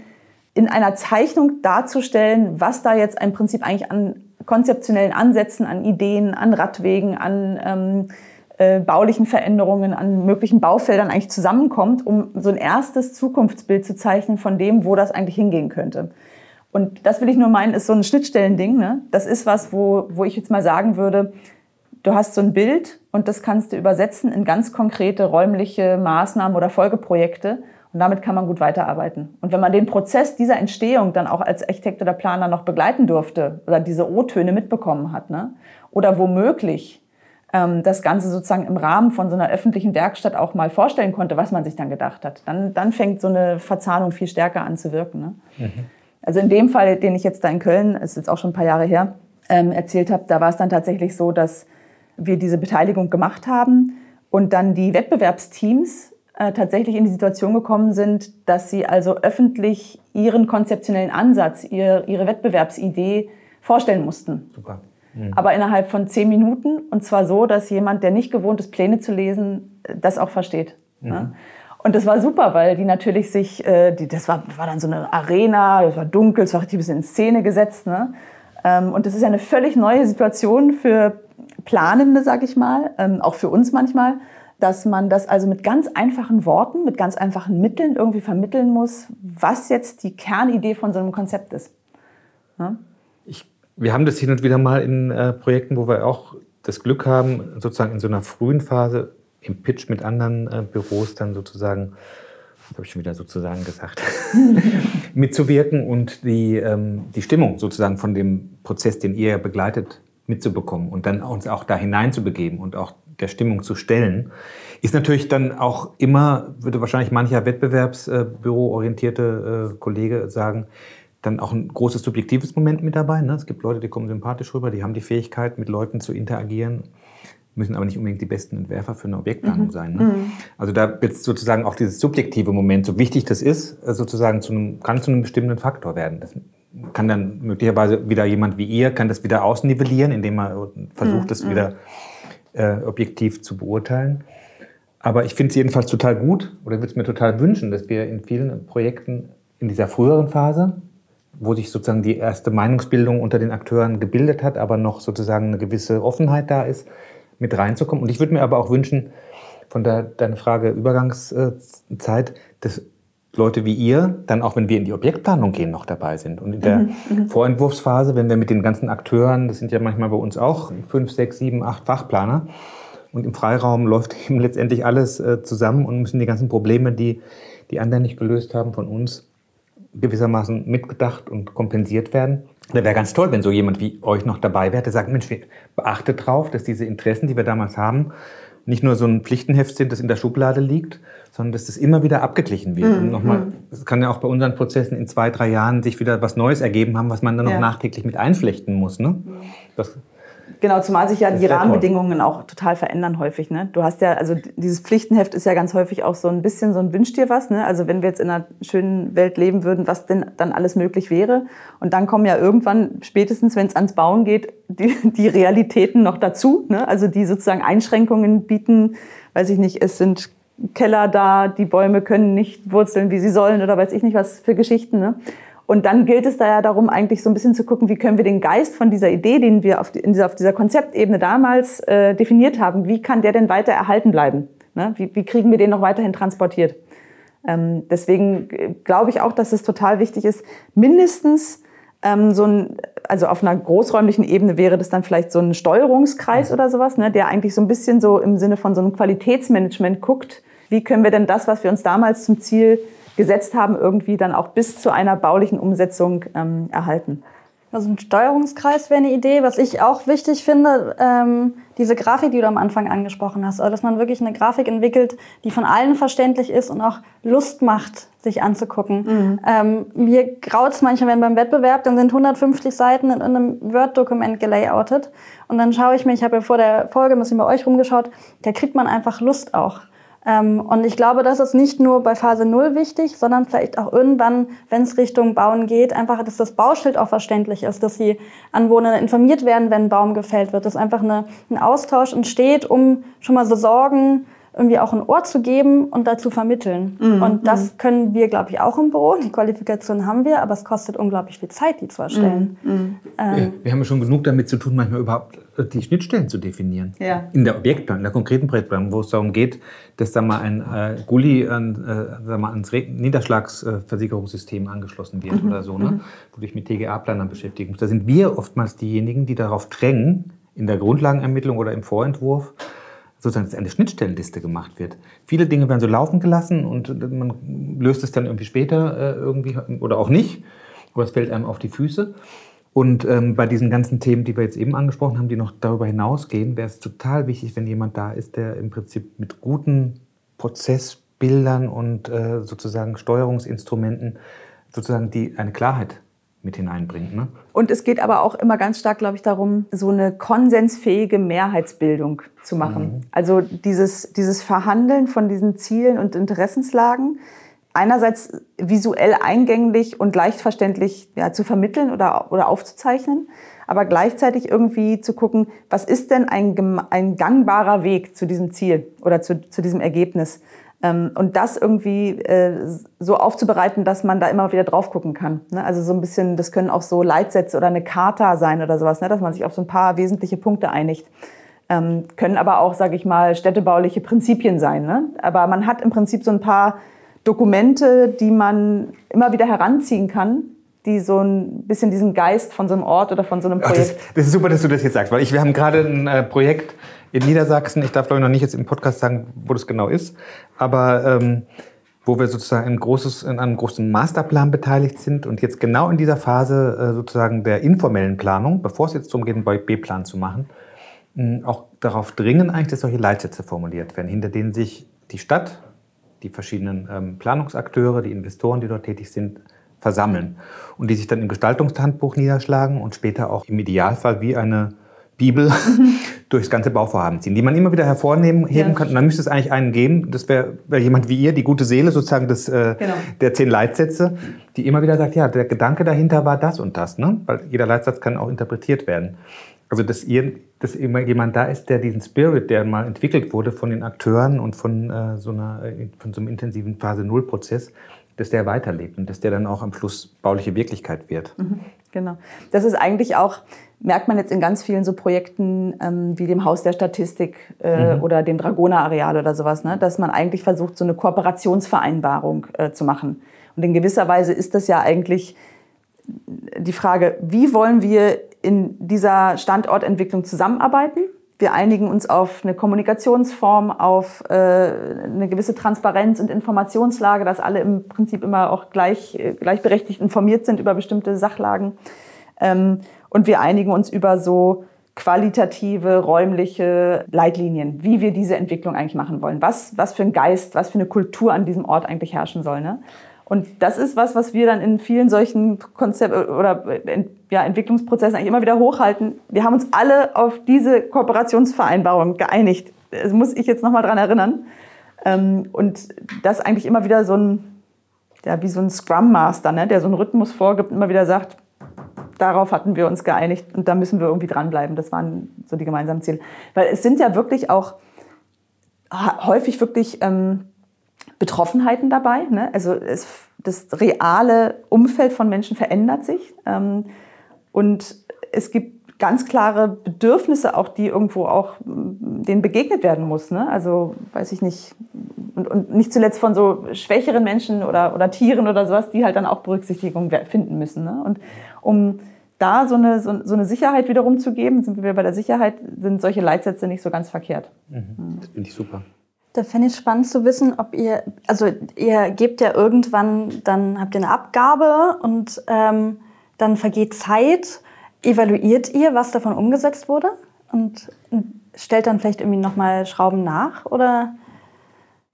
in einer Zeichnung darzustellen, was da jetzt im Prinzip eigentlich an konzeptionellen Ansätzen, an Ideen, an Radwegen, an ähm, äh, baulichen Veränderungen, an möglichen Baufeldern eigentlich zusammenkommt, um so ein erstes Zukunftsbild zu zeichnen von dem, wo das eigentlich hingehen könnte. Und das will ich nur meinen, ist so ein Schnittstellending. Ne? Das ist was, wo, wo ich jetzt mal sagen würde, du hast so ein Bild und das kannst du übersetzen in ganz konkrete räumliche Maßnahmen oder Folgeprojekte. Und damit kann man gut weiterarbeiten. Und wenn man den Prozess dieser Entstehung dann auch als Architekt oder Planer noch begleiten durfte oder diese O-Töne mitbekommen hat, ne? oder womöglich ähm, das Ganze sozusagen im Rahmen von so einer öffentlichen Werkstatt auch mal vorstellen konnte, was man sich dann gedacht hat, dann, dann fängt so eine Verzahnung viel stärker an zu wirken. Ne? Mhm. Also in dem Fall, den ich jetzt da in Köln, ist jetzt auch schon ein paar Jahre her, ähm, erzählt habe, da war es dann tatsächlich so, dass wir diese Beteiligung gemacht haben und dann die Wettbewerbsteams äh, tatsächlich in die Situation gekommen sind, dass sie also öffentlich ihren konzeptionellen Ansatz, ihr, ihre Wettbewerbsidee vorstellen mussten. Super. mhm. aber innerhalb von zehn Minuten. Und zwar so, dass jemand, der nicht gewohnt ist, Pläne zu lesen, das auch versteht. Mhm. Ne? Und das war super, weil die natürlich sich, äh, die, das war, war dann so eine Arena, es war dunkel, es war richtig ein bisschen in Szene gesetzt. Ne? Ähm, und das ist ja eine völlig neue Situation für Planende, sag ich mal, ähm, auch für uns manchmal, dass man das also mit ganz einfachen Worten, mit ganz einfachen Mitteln irgendwie vermitteln muss, was jetzt die Kernidee von so einem Konzept ist. Ja? Ich, wir haben das hin und wieder mal in äh, Projekten, wo wir auch das Glück haben, sozusagen in so einer frühen Phase im Pitch mit anderen äh, Büros dann sozusagen, das habe ich schon wieder sozusagen gesagt, mitzuwirken und die, ähm, die Stimmung sozusagen von dem Prozess, den ihr begleitet, mitzubekommen und dann uns auch da hineinzubegeben und auch der Stimmung zu stellen, ist natürlich dann auch immer, würde wahrscheinlich mancher Wettbewerbsbüro-orientierte äh, Kollege sagen, dann auch ein großes subjektives Moment mit dabei. Ne? Es gibt Leute, die kommen sympathisch rüber, die haben die Fähigkeit, mit Leuten zu interagieren, müssen aber nicht unbedingt die besten Entwerfer für eine Objektplanung mhm. sein. Ne? Mhm. Also da wird sozusagen auch dieses subjektive Moment, so wichtig das ist, äh, sozusagen zu einem, kann zu einem bestimmenden Faktor werden. Das kann dann möglicherweise wieder jemand wie ihr, kann das wieder ausnivellieren, indem man versucht, mhm. das mhm. wieder äh, objektiv zu beurteilen. Aber ich finde es jedenfalls total gut oder würde es mir total wünschen, dass wir in vielen Projekten in dieser früheren Phase, wo sich sozusagen die erste Meinungsbildung unter den Akteuren gebildet hat, aber noch sozusagen eine gewisse Offenheit da ist, mit reinzukommen. Und ich würde mir aber auch wünschen, von der, deiner Frage Übergangszeit, dass Leute wie ihr dann auch, wenn wir in die Objektplanung gehen, noch dabei sind. Und in der mhm, mhm, Vorentwurfsphase, wenn wir mit den ganzen Akteuren, das sind ja manchmal bei uns auch fünf, sechs, sieben, acht Fachplaner, und im Freiraum läuft eben letztendlich alles äh, zusammen und müssen die ganzen Probleme, die die anderen nicht gelöst haben, von uns gewissermaßen mitgedacht und kompensiert werden. Da wäre ganz toll, wenn so jemand wie euch noch dabei wäre, der sagt, Mensch, beachtet drauf, dass diese Interessen, die wir damals haben, nicht nur so ein Pflichtenheft sind, das in der Schublade liegt, sondern dass das immer wieder abgeglichen wird. Mhm. Und nochmal, mhm. es kann ja auch bei unseren Prozessen in zwei, drei Jahren sich wieder was Neues ergeben haben, was man dann noch ja. nachträglich mit einflechten muss. Ne? Mhm. Das Genau, zumal sich ja die Rahmenbedingungen auch total verändern häufig. Ne? Du hast ja, also dieses Pflichtenheft ist ja ganz häufig auch so ein bisschen so ein Wünsch dir was. Ne? Also wenn wir jetzt in einer schönen Welt leben würden, was denn dann alles möglich wäre. Und dann kommen ja irgendwann, spätestens wenn es ans Bauen geht, die, die Realitäten noch dazu. Ne? Also die sozusagen Einschränkungen bieten, weiß ich nicht, es sind Keller da, die Bäume können nicht wurzeln, wie sie sollen oder weiß ich nicht was für Geschichten. Ne? Und dann gilt es da ja darum, eigentlich so ein bisschen zu gucken, wie können wir den Geist von dieser Idee, den wir auf, dieser, auf dieser Konzeptebene damals äh, definiert haben, wie kann der denn weiter erhalten bleiben? Ne? Wie, wie kriegen wir den noch weiterhin transportiert? Ähm, deswegen äh, glaube ich auch, dass es total wichtig ist, mindestens ähm, so ein, also auf einer großräumlichen Ebene wäre das dann vielleicht so ein Steuerungskreis oder sowas, ne, der eigentlich so ein bisschen so im Sinne von so einem Qualitätsmanagement guckt, wie können wir denn das, was wir uns damals zum Ziel gesetzt haben, irgendwie dann auch bis zu einer baulichen Umsetzung ähm, erhalten. Also ein Steuerungskreis wäre eine Idee. Was ich auch wichtig finde, ähm, diese Grafik, die du am Anfang angesprochen hast, also dass man wirklich eine Grafik entwickelt, die von allen verständlich ist und auch Lust macht, sich anzugucken. Mhm. Ähm, mir graut es manchmal, wenn beim Wettbewerb, dann sind 150 Seiten in einem Word-Dokument gelayoutet und dann schaue ich mir, ich habe ja vor der Folge ein bisschen bei euch rumgeschaut, da kriegt man einfach Lust auch. Ähm, und ich glaube, das ist nicht nur bei Phase 0 wichtig, sondern vielleicht auch irgendwann, wenn es Richtung Bauen geht, einfach, dass das Bauschild auch verständlich ist, dass die Anwohner informiert werden, wenn ein Baum gefällt wird, dass einfach eine, ein Austausch entsteht, um schon mal so Sorgen irgendwie auch ein Ohr zu geben und dazu vermitteln. Mhm. Und das mhm. können wir, glaube ich, auch im Büro. Die Qualifikation haben wir, aber es kostet unglaublich viel Zeit, die zu erstellen. Mhm. mhm. Ähm, wir, haben ja schon genug damit zu tun, manchmal überhaupt äh, die Schnittstellen zu definieren. Ja. In der Objektplanung, in der konkreten Projektplanung, wo es darum geht, dass da mal ein äh, Gully an, äh, sag mal, ans Niederschlagsversicherungssystem angeschlossen wird mhm. oder so, ne? Mhm. wo du dich mit TGA-Planern beschäftigen musst. Da sind wir oftmals diejenigen, die darauf drängen, in der Grundlagenermittlung oder im Vorentwurf, sozusagen eine Schnittstellenliste gemacht wird. Viele Dinge werden so laufen gelassen und man löst es dann irgendwie später äh, irgendwie oder auch nicht, aber es fällt einem auf die Füße. Und ähm, bei diesen ganzen Themen, die wir jetzt eben angesprochen haben, die noch darüber hinausgehen, wäre es total wichtig, wenn jemand da ist, der im Prinzip mit guten Prozessbildern und äh, sozusagen Steuerungsinstrumenten sozusagen die eine Klarheit mit hineinbringt. Ne? Und es geht aber auch immer ganz stark, glaube ich, darum, so eine konsensfähige Mehrheitsbildung zu machen. Mhm. Also dieses, dieses Verhandeln von diesen Zielen und Interessenslagen einerseits visuell eingänglich und leicht verständlich ja, zu vermitteln oder, oder aufzuzeichnen, aber gleichzeitig irgendwie zu gucken, was ist denn ein, ein gangbarer Weg zu diesem Ziel oder zu, zu diesem Ergebnis. Ähm, und das irgendwie äh, so aufzubereiten, dass man da immer wieder drauf gucken kann. Ne? Also so ein bisschen, das können auch so Leitsätze oder eine Charta sein oder sowas, ne? dass man sich auf so ein paar wesentliche Punkte einigt. Ähm, können aber auch, sage ich mal, städtebauliche Prinzipien sein. Ne? Aber man hat im Prinzip so ein paar Dokumente, die man immer wieder heranziehen kann, die so ein bisschen diesen Geist von so einem Ort oder von so einem Projekt. Ach, das, das, ist super, dass du das jetzt sagst, weil ich, wir haben gerade ein äh, Projekt in Niedersachsen. Ich darf glaube ich noch nicht jetzt im Podcast sagen, wo das genau ist, aber ähm, wo wir sozusagen ein großes, in einem großen Masterplan beteiligt sind und jetzt genau in dieser Phase äh, sozusagen der informellen Planung, bevor es jetzt darum geht, einen B-Plan zu machen, auch darauf dringen eigentlich, dass solche Leitsätze formuliert werden, hinter denen sich die Stadt, die verschiedenen ähm, Planungsakteure, die Investoren, die dort tätig sind, versammeln und die sich dann im Gestaltungshandbuch niederschlagen und später auch im Idealfall wie eine Bibel durchs ganze Bauvorhaben ziehen, die man immer wieder hervornehmen heben ja. kann. Und dann müsste es eigentlich einen geben, das wäre wär jemand wie ihr, die gute Seele sozusagen des, äh, genau. der zehn Leitsätze, die immer wieder sagt, ja, der Gedanke dahinter war das und das. Ne? Weil jeder Leitsatz kann auch interpretiert werden. Also dass, ihr, dass immer jemand da ist, der diesen Spirit, der mal entwickelt wurde von den Akteuren und von, äh, so, einer, äh, von so einem intensiven Phase-Null-Prozess, dass der weiterlebt und dass der dann auch am Schluss bauliche Wirklichkeit wird. Mhm, genau. Das ist eigentlich auch, merkt man jetzt in ganz vielen so Projekten ähm, wie dem Haus der Statistik äh, mhm. oder dem Dragoner-Areal oder sowas, ne? dass man eigentlich versucht, so eine Kooperationsvereinbarung äh, zu machen. Und in gewisser Weise ist das ja eigentlich die Frage, wie wollen wir in dieser Standortentwicklung zusammenarbeiten? wir einigen uns auf eine Kommunikationsform, auf äh, eine gewisse Transparenz und Informationslage, dass alle im Prinzip immer auch gleich, äh, gleichberechtigt informiert sind über bestimmte Sachlagen. Ähm, und wir einigen uns über so qualitative, räumliche Leitlinien, wie wir diese Entwicklung eigentlich machen wollen. Was, was für ein Geist, was für eine Kultur an diesem Ort eigentlich herrschen soll. Ne? Und das ist was, was wir dann in vielen solchen Konzept oder ja, Entwicklungsprozessen eigentlich immer wieder hochhalten. Wir haben uns alle auf diese Kooperationsvereinbarung geeinigt. Das muss ich jetzt nochmal dran erinnern. Ähm, und das eigentlich immer wieder so ein, ja, wie so ein Scrum Master, ne, der so einen Rhythmus vorgibt, immer wieder sagt, darauf hatten wir uns geeinigt und da müssen wir irgendwie dranbleiben. Das waren so die gemeinsamen Ziele. Weil es sind ja wirklich auch häufig wirklich ähm, Betroffenheiten dabei. Ne? Also es, das reale Umfeld von Menschen verändert sich. Ähm, und es gibt ganz klare Bedürfnisse auch, die irgendwo auch denen begegnet werden muss. Ne? Also weiß ich nicht. Und, und nicht zuletzt von so schwächeren Menschen oder, oder Tieren oder sowas, die halt dann auch Berücksichtigung finden müssen. Ne? Und um da so eine, so, so, eine Sicherheit wiederum zu geben, sind wir bei der Sicherheit, sind solche Leitsätze nicht so ganz verkehrt. Mhm. Das finde ich super. Da fände ich spannend zu wissen, ob ihr, also ihr gebt ja irgendwann, dann habt ihr eine Abgabe und ähm, dann vergeht Zeit. Evaluiert ihr, was davon umgesetzt wurde und stellt dann vielleicht irgendwie nochmal Schrauben nach oder?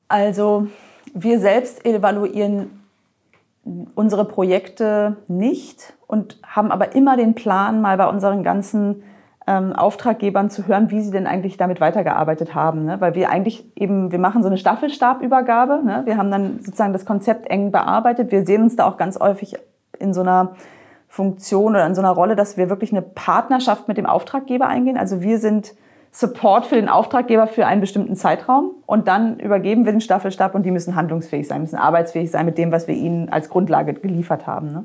Also wir selbst evaluieren unsere Projekte nicht und haben aber immer den Plan, mal bei unseren ganzen ähm, Auftraggebern zu hören, wie sie denn eigentlich damit weitergearbeitet haben. Ne? Weil wir eigentlich eben, wir machen so eine Staffelstabübergabe. Ne? Wir haben dann sozusagen das Konzept eng bearbeitet. Wir sehen uns da auch ganz häufig in so einer Funktion oder in so einer Rolle, dass wir wirklich eine Partnerschaft mit dem Auftraggeber eingehen. Also wir sind Support für den Auftraggeber für einen bestimmten Zeitraum und dann übergeben wir den Staffelstab und die müssen handlungsfähig sein, müssen arbeitsfähig sein mit dem, was wir ihnen als Grundlage geliefert haben. Ne?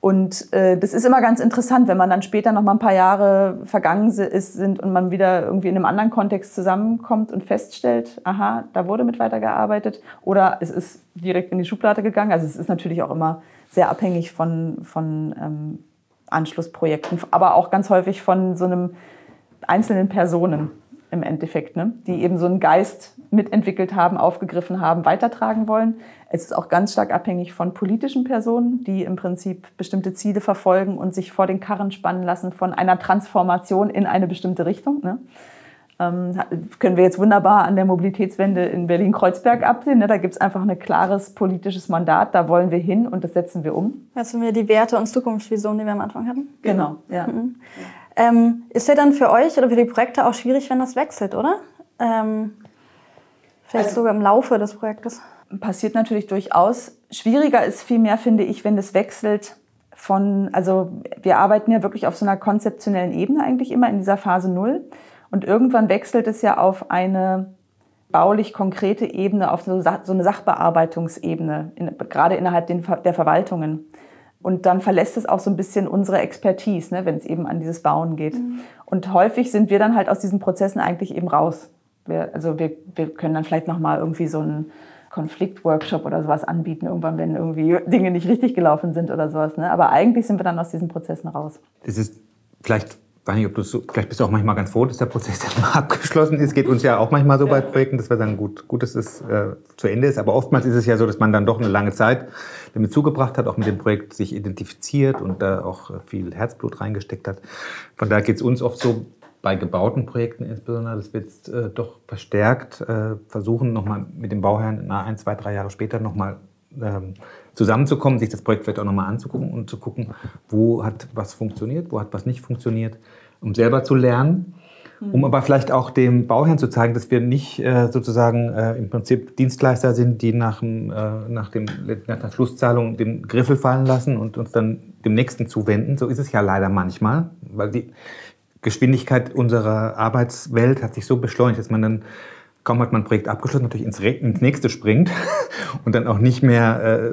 Und äh, das ist immer ganz interessant, wenn man dann später noch mal ein paar Jahre vergangen ist, sind und man wieder irgendwie in einem anderen Kontext zusammenkommt und feststellt, aha, da wurde mit weitergearbeitet oder es ist direkt in die Schublade gegangen. Also es ist natürlich auch immer sehr abhängig von, von ähm, Anschlussprojekten, aber auch ganz häufig von so einem einzelnen Personen im Endeffekt, ne? die eben so einen Geist mitentwickelt haben, aufgegriffen haben, weitertragen wollen. Es ist auch ganz stark abhängig von politischen Personen, die im Prinzip bestimmte Ziele verfolgen und sich vor den Karren spannen lassen von einer Transformation in eine bestimmte Richtung. Ne? Ähm, können wir jetzt wunderbar an der Mobilitätswende in Berlin-Kreuzberg absehen. Ne? Da gibt es einfach ein klares politisches Mandat, da wollen wir hin und das setzen wir um. Das sind wir die Werte und Zukunftsvisionen, die wir am Anfang hatten. Genau, ja. Mhm. Ähm, ist ja dann für euch oder für die Projekte auch schwierig, wenn das wechselt, oder? Ähm, vielleicht also, sogar im Laufe des Projektes passiert natürlich durchaus. schwieriger ist vielmehr, finde ich, wenn es wechselt von, also wir arbeiten ja wirklich auf so einer konzeptionellen Ebene eigentlich immer in dieser Phase Null. Und irgendwann wechselt es ja auf eine baulich konkrete Ebene, auf so, so eine Sachbearbeitungsebene, in, gerade innerhalb den, der Verwaltungen. Und dann verlässt es auch so ein bisschen unsere Expertise, ne, wenn es eben an dieses Bauen geht. Mhm. Und häufig sind wir dann halt aus diesen Prozessen eigentlich eben raus. Wir, also wir, wir können dann vielleicht nochmal irgendwie so einen Konfliktworkshop oder sowas anbieten, irgendwann, wenn irgendwie Dinge nicht richtig gelaufen sind oder sowas. Ne? Aber eigentlich sind wir dann aus diesen Prozessen raus. Es ist vielleicht weiß nicht, ob du so, vielleicht bist du auch manchmal ganz froh, dass der Prozess dann mal abgeschlossen ist. Geht uns ja auch manchmal so bei Projekten, dass wir dann gut, gut, dass es äh, zu Ende ist. Aber oftmals ist es ja so, dass man dann doch eine lange Zeit damit zugebracht hat, auch mit dem Projekt sich identifiziert und da auch viel Herzblut reingesteckt hat. Von daher geht es uns oft so bei gebauten Projekten insbesondere, dass wir jetzt äh, doch verstärkt äh, versuchen, nochmal mit dem Bauherrn na, ein, zwei, drei Jahre später nochmal ähm, zusammenzukommen, sich das Projekt vielleicht auch nochmal anzugucken und zu gucken, wo hat was funktioniert, wo hat was nicht funktioniert, um selber zu lernen. Um aber vielleicht auch dem Bauherrn zu zeigen, dass wir nicht äh, sozusagen äh, im Prinzip Dienstleister sind, die nach, dem, äh, nach, dem, nach der Schlusszahlung den Griffel fallen lassen und uns dann dem Nächsten zuwenden. So ist es ja leider manchmal, weil die Geschwindigkeit unserer Arbeitswelt hat sich so beschleunigt, dass man dann kaum hat man ein Projekt abgeschlossen, natürlich ins, ins nächste springt und dann auch nicht mehr, äh,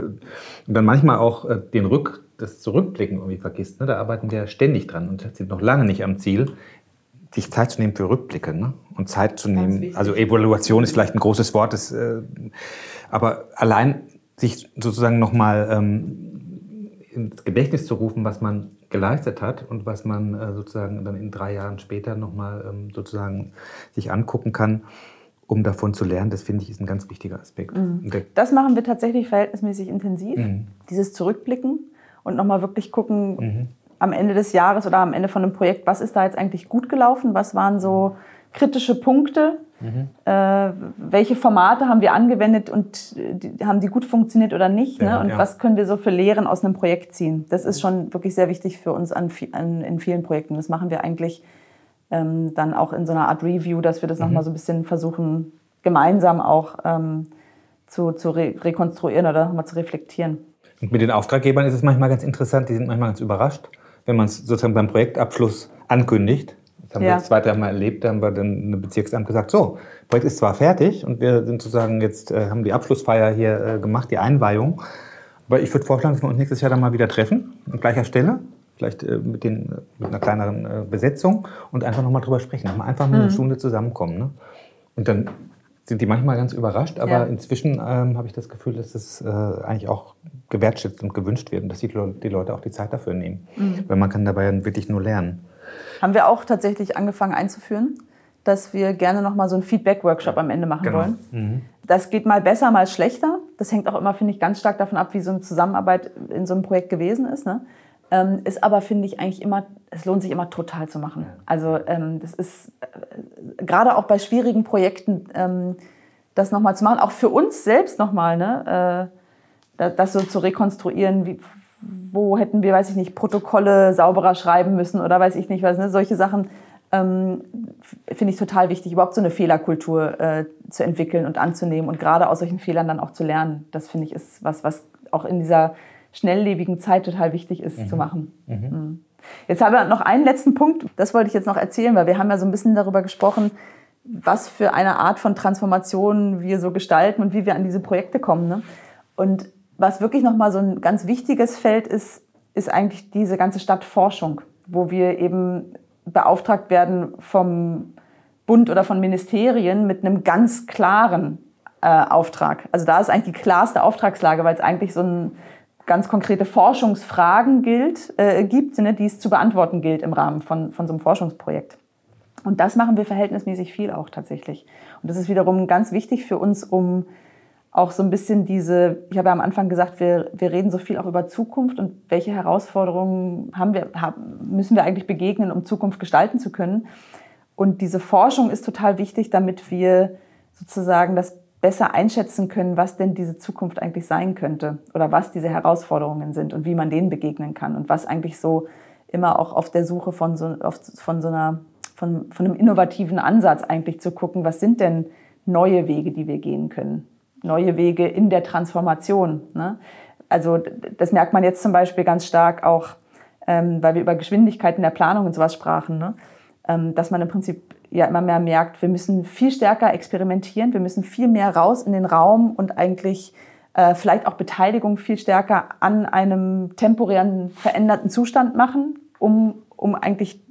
und dann manchmal auch äh, den Rück, das Zurückblicken irgendwie vergisst. Ne? Da arbeiten wir ständig dran und sind noch lange nicht am Ziel, sich Zeit zu nehmen für Rückblicke ne? und Zeit zu nehmen. Also Evaluation ist vielleicht ein großes Wort, das, äh, aber allein sich sozusagen nochmal ähm, ins Gedächtnis zu rufen, was man geleistet hat und was man äh, sozusagen dann in drei Jahren später nochmal ähm, sozusagen sich angucken kann um davon zu lernen, das finde ich ist ein ganz wichtiger Aspekt. Mhm. Das machen wir tatsächlich verhältnismäßig intensiv, mhm. dieses Zurückblicken und nochmal wirklich gucken, mhm. am Ende des Jahres oder am Ende von einem Projekt, was ist da jetzt eigentlich gut gelaufen, was waren so kritische Punkte, mhm. äh, welche Formate haben wir angewendet und die, haben die gut funktioniert oder nicht ne? ja, ne? und ja. was können wir so für Lehren aus einem Projekt ziehen. Das ist schon wirklich sehr wichtig für uns an, an in vielen Projekten. Das machen wir eigentlich ähm, dann auch in so einer Art Review, dass wir das mhm. nochmal so ein bisschen versuchen, gemeinsam auch ähm, zu, zu re rekonstruieren oder nochmal zu reflektieren. Und mit den Auftraggebern ist es manchmal ganz interessant, die sind manchmal ganz überrascht, wenn man es sozusagen beim Projektabschluss ankündigt. Das haben ja. wir das zweite Mal erlebt, da haben wir dann eine Bezirksamt gesagt, so, Projekt ist zwar fertig und wir sind sozusagen jetzt, äh, haben die Abschlussfeier hier äh, gemacht, die Einweihung, aber ich würde vorschlagen, dass wir uns nächstes Jahr dann mal wieder treffen, an gleicher Stelle vielleicht äh, mit, den, mit einer kleineren äh, Besetzung und einfach nochmal drüber sprechen. Einfach mal eine mhm. Stunde zusammenkommen. Ne? Und dann sind die manchmal ganz überrascht, aber ja. inzwischen ähm, habe ich das Gefühl, dass es äh, eigentlich auch gewertschätzt und gewünscht wird und dass die, die Leute auch die Zeit dafür nehmen. Mhm. Weil man kann dabei wirklich nur lernen. Haben wir auch tatsächlich angefangen einzuführen, dass wir gerne nochmal so einen Feedback-Workshop am Ende machen genau. wollen. Mhm. Das geht mal besser, mal schlechter. Das hängt auch immer, finde ich, ganz stark davon ab, wie so eine Zusammenarbeit in so einem Projekt gewesen ist. Ne? Ähm, ist aber, finde ich, eigentlich immer, es lohnt sich immer total zu machen. Also ähm, das ist äh, gerade auch bei schwierigen Projekten, ähm, das nochmal zu machen, auch für uns selbst nochmal, ne, äh, das so zu rekonstruieren, wie, wo hätten wir, weiß ich nicht, Protokolle sauberer schreiben müssen oder weiß ich nicht was, ne, solche Sachen ähm, finde ich total wichtig, überhaupt so eine Fehlerkultur äh, zu entwickeln und anzunehmen und gerade aus solchen Fehlern dann auch zu lernen. Das finde ich ist was, was auch in dieser schnelllebigen Zeit total wichtig ist mhm. zu machen. Mhm. mhm. Jetzt haben wir noch einen letzten Punkt, das wollte ich jetzt noch erzählen, weil wir haben ja so ein bisschen darüber gesprochen, was für eine Art von Transformation wir so gestalten und wie wir an diese Projekte kommen. Ne? Und was wirklich nochmal so ein ganz wichtiges Feld ist, ist eigentlich diese ganze Stadtforschung, wo wir eben beauftragt werden vom Bund oder von Ministerien mit einem ganz klaren äh, Auftrag. Also da ist eigentlich die klarste Auftragslage, weil es eigentlich so ein ganz konkrete Forschungsfragen gilt, äh, gibt, ne, die es zu beantworten gilt im Rahmen von, von so einem Forschungsprojekt. Und das machen wir verhältnismäßig viel auch tatsächlich. Und das ist wiederum ganz wichtig für uns, um auch so ein bisschen diese, ich habe ja am Anfang gesagt, wir, wir reden so viel auch über Zukunft und welche Herausforderungen haben wir, haben, müssen wir eigentlich begegnen, um Zukunft gestalten zu können. Und diese Forschung ist total wichtig, damit wir sozusagen das besser einschätzen können, was denn diese Zukunft eigentlich sein könnte oder was diese Herausforderungen sind und wie man denen begegnen kann und was eigentlich so immer auch auf der Suche von so, von so einer, von, von einem innovativen Ansatz eigentlich zu gucken, was sind denn neue Wege, die wir gehen können. neue Wege in der Transformation. Ne? Also das merkt man jetzt zum Beispiel ganz stark auch, ähm, weil wir über Geschwindigkeit in der Planung und sowas sprachen, ne? ähm, dass man im Prinzip ja immer mehr merkt, wir müssen viel stärker experimentieren, wir müssen viel mehr raus in den Raum und eigentlich äh, vielleicht auch Beteiligung viel stärker an einem temporären veränderten Zustand machen, um, um eigentlich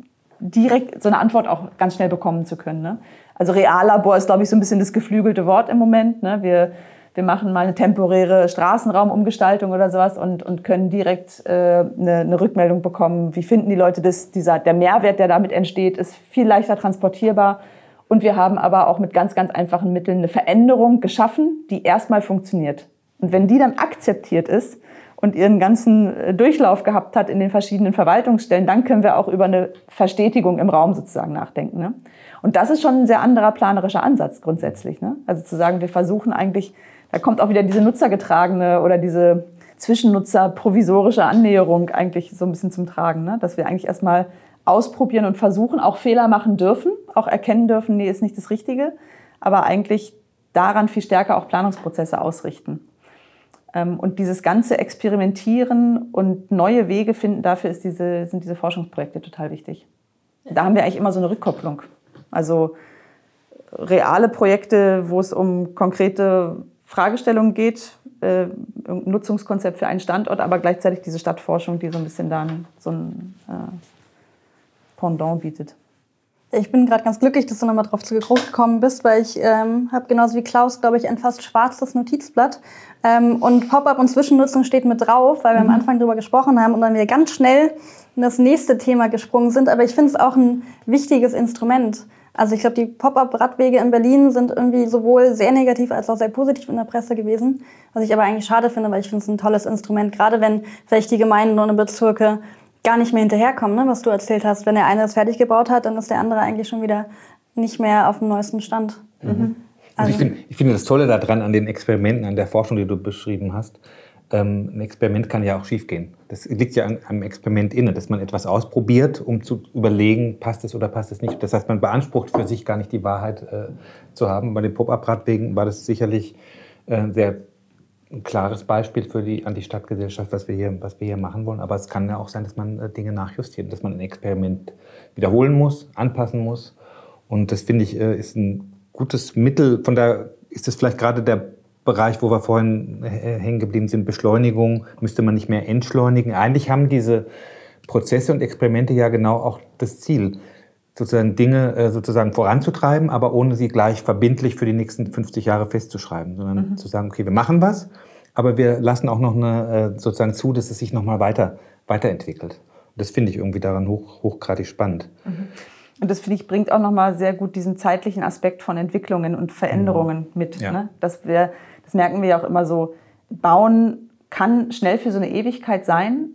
direkt so eine Antwort auch ganz schnell bekommen zu können. Ne? Also Reallabor ist, glaube ich, so ein bisschen das geflügelte Wort im Moment. Ne? Wir, wir machen mal eine temporäre Straßenraumumgestaltung oder sowas und, und können direkt äh, eine, eine Rückmeldung bekommen. Wie finden die Leute das? Dieser, der Mehrwert, der damit entsteht, ist viel leichter transportierbar. Und wir haben aber auch mit ganz, ganz einfachen Mitteln eine Veränderung geschaffen, die erstmal funktioniert. Und wenn die dann akzeptiert ist, und ihren ganzen äh, Durchlauf gehabt hat in den verschiedenen Verwaltungsstellen, dann können wir auch über eine Verstetigung im Raum sozusagen nachdenken. Ne? Und das ist schon ein sehr anderer planerischer Ansatz grundsätzlich. Ne? Also zu sagen, wir versuchen eigentlich, da kommt auch wieder diese nutzergetragene oder diese Zwischennutzer provisorische Annäherung eigentlich so ein bisschen zum Tragen, ne? dass wir eigentlich erstmal ausprobieren und versuchen, auch Fehler machen dürfen, auch erkennen dürfen, nee, ist nicht das Richtige, aber eigentlich daran viel stärker auch Planungsprozesse ausrichten. Ähm, und dieses ganze Experimentieren und neue Wege finden, dafür diese, sind diese Forschungsprojekte total wichtig. Da haben wir eigentlich immer so eine Rückkopplung. Also reale Projekte, wo es um konkrete Fragestellungen geht, äh, ein Nutzungskonzept für einen Standort, aber gleichzeitig diese Stadtforschung, die so ein bisschen dann so ein äh, Pendant bietet. Ich bin gerade ganz glücklich, dass du nochmal drauf gekommen bist, weil ich ähm, habe genauso wie Klaus, glaube ich, ein fast schwarzes Notizblatt. Ähm, und Pop-up und Zwischennutzung steht mit drauf, weil wir mhm. am Anfang darüber gesprochen haben und dann wieder ganz schnell in das nächste Thema gesprungen sind. Aber ich finde es auch ein wichtiges Instrument. Also ich glaube, die Pop-up-Radwege in Berlin sind irgendwie sowohl sehr negativ als auch sehr positiv in der Presse gewesen. Was ich aber eigentlich schade finde, weil ich finde es ein tolles Instrument, gerade wenn vielleicht die Gemeinden und Bezirke gar nicht mehr hinterherkommen, ne, was du erzählt hast. Wenn der eine das fertig gebaut hat, dann ist der andere eigentlich schon wieder nicht mehr auf dem neuesten Stand. Mhm. Also ich, find, ich finde das Tolle daran an den Experimenten, an der Forschung, die du beschrieben hast. Ähm, ein Experiment kann ja auch schiefgehen. Das liegt ja an, am Experiment inne, dass man etwas ausprobiert, um zu überlegen, passt es oder passt es nicht. Das heißt, man beansprucht für sich gar nicht die Wahrheit äh, zu haben. Bei den Pop-up-Radwegen war das sicherlich äh, sehr ein klares Beispiel für die, an die Stadtgesellschaft, was wir, hier, was wir hier machen wollen. Aber es kann ja auch sein, dass man äh, Dinge nachjustiert, dass man ein Experiment wiederholen muss, anpassen muss. Und das finde ich äh, ist ein gutes Mittel. Von da ist das vielleicht gerade der Bereich, wo wir vorhin äh, hängen geblieben sind, Beschleunigung, müsste man nicht mehr entschleunigen. Eigentlich haben diese Prozesse und Experimente ja genau auch das Ziel, sozusagen Dinge sozusagen voranzutreiben, aber ohne sie gleich verbindlich für die nächsten 50 Jahre festzuschreiben, sondern mhm. zu sagen, okay, wir machen was, aber wir lassen auch noch eine, sozusagen zu, dass es sich nochmal weiter, weiterentwickelt. Das finde ich irgendwie daran hoch, hochgradig spannend. Mhm. Und das finde ich bringt auch nochmal sehr gut diesen zeitlichen Aspekt von Entwicklungen und Veränderungen mhm. mit. Ja. Ne? Dass wir, das merken wir ja auch immer so, bauen kann schnell für so eine Ewigkeit sein,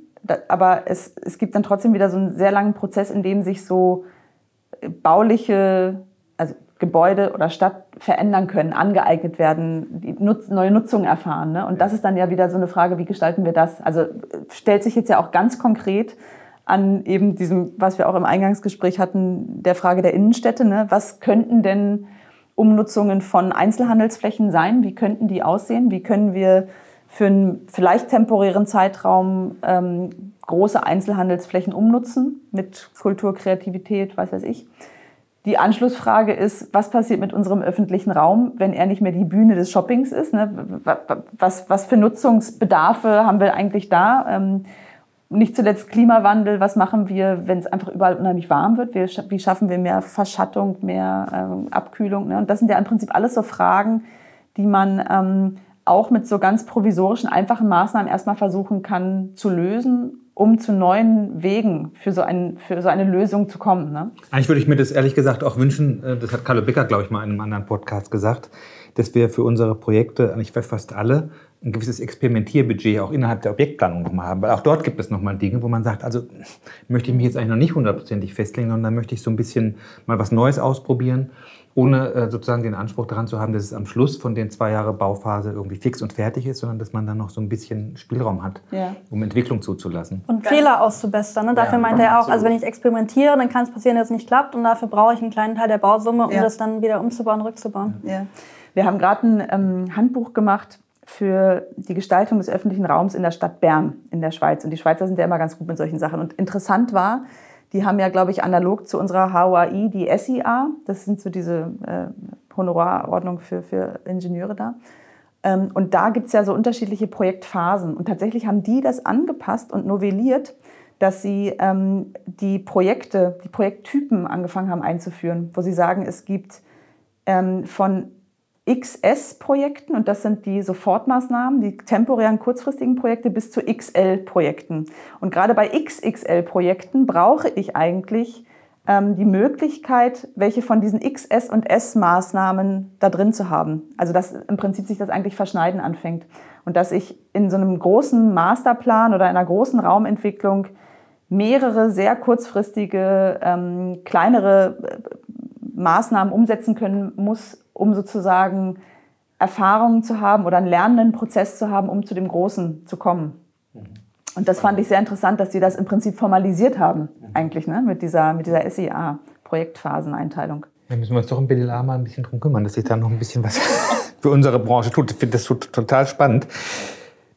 aber es, es gibt dann trotzdem wieder so einen sehr langen Prozess, in dem sich so bauliche, also Gebäude oder Stadt verändern können, angeeignet werden, Nutz, neue Nutzungen erfahren. Ne? Und das ist dann ja wieder so eine Frage, wie gestalten wir das? Also stellt sich jetzt ja auch ganz konkret an eben diesem, was wir auch im Eingangsgespräch hatten, der Frage der Innenstädte. Ne? Was könnten denn Umnutzungen von Einzelhandelsflächen sein? Wie könnten die aussehen? Wie können wir für einen vielleicht temporären Zeitraum ähm, große Einzelhandelsflächen umnutzen mit Kultur, Kreativität, was weiß ich? Die Anschlussfrage ist, was passiert mit unserem öffentlichen Raum, wenn er nicht mehr die Bühne des Shoppings ist? Ne? Was, was für Nutzungsbedarfe haben wir eigentlich da? Ähm, nicht zuletzt Klimawandel, was machen wir, wenn es einfach überall unheimlich warm wird? Wie schaffen wir mehr Verschattung, mehr ähm, Abkühlung? Ne? Und das sind ja im Prinzip alles so Fragen, die man ähm, auch mit so ganz provisorischen, einfachen Maßnahmen erstmal versuchen kann zu lösen, um zu neuen Wegen für so, ein, für so eine Lösung zu kommen. Ne? Eigentlich würde ich mir das ehrlich gesagt auch wünschen, äh, das hat Carlo Becker, glaube ich, mal in einem anderen Podcast gesagt, dass wir für unsere Projekte, eigentlich fast alle, ein gewisses Experimentierbudget auch innerhalb der Objektplanung nochmal haben. Weil auch dort gibt es nochmal Dinge, wo man sagt, also möchte ich mich jetzt eigentlich noch nicht hundertprozentig festlegen, sondern möchte ich so ein bisschen mal was Neues ausprobieren, ohne äh, sozusagen den Anspruch daran zu haben, dass es am Schluss von den zwei Jahren Bauphase irgendwie fix und fertig ist, sondern dass man dann noch so ein bisschen Spielraum hat, ja. um Entwicklung zuzulassen. Und Fehler auszubessern. Ne? Dafür ja, meinte er auch, also wenn ich experimentiere, dann kann es passieren, dass es nicht klappt und dafür brauche ich einen kleinen Teil der Bausumme, um ja. das dann wieder umzubauen, rückzubauen. Ja. Wir haben gerade ein ähm, Handbuch gemacht für die Gestaltung des öffentlichen Raums in der Stadt Bern in der Schweiz. Und die Schweizer sind ja immer ganz gut mit solchen Sachen. Und interessant war, die haben ja, glaube ich, analog zu unserer HOAI die SIA, das sind so diese äh, Honorarordnung für, für Ingenieure da. Ähm, und da gibt es ja so unterschiedliche Projektphasen. Und tatsächlich haben die das angepasst und novelliert, dass sie ähm, die Projekte, die Projekttypen angefangen haben einzuführen, wo sie sagen, es gibt ähm, von XS-Projekten, und das sind die Sofortmaßnahmen, die temporären kurzfristigen Projekte, bis zu XL-Projekten. Und gerade bei XXL-Projekten brauche ich eigentlich ähm, die Möglichkeit, welche von diesen XS- und S-Maßnahmen da drin zu haben. Also dass im Prinzip sich das eigentlich verschneiden anfängt. Und dass ich in so einem großen Masterplan oder einer großen Raumentwicklung mehrere sehr kurzfristige, ähm, kleinere äh, Maßnahmen umsetzen können muss, um sozusagen Erfahrungen zu haben oder einen lernenden Prozess zu haben, um zu dem Großen zu kommen. Und das fand ich sehr interessant, dass sie das im Prinzip formalisiert haben, eigentlich, ne, mit dieser, mit dieser SIA-Projektphaseneinteilung. Da müssen wir uns doch im BDLA mal ein bisschen drum kümmern, dass sich da noch ein bisschen was für unsere Branche tut. Ich finde das total spannend.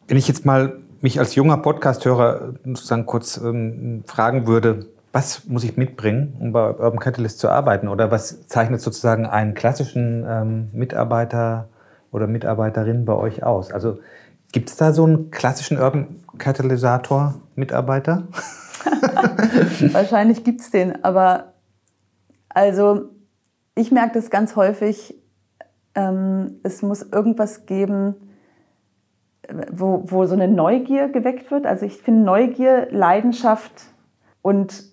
Wenn ich jetzt mal mich als junger Podcast-Hörer sozusagen kurz ähm, fragen würde, was muss ich mitbringen, um bei Urban Catalyst zu arbeiten? Oder was zeichnet sozusagen einen klassischen ähm, Mitarbeiter oder Mitarbeiterin bei euch aus? Also gibt es da so einen klassischen Urban Katalysator-Mitarbeiter? Wahrscheinlich gibt es den, aber also ich merke das ganz häufig, ähm, es muss irgendwas geben, wo, wo so eine Neugier geweckt wird. Also ich finde Neugier, Leidenschaft und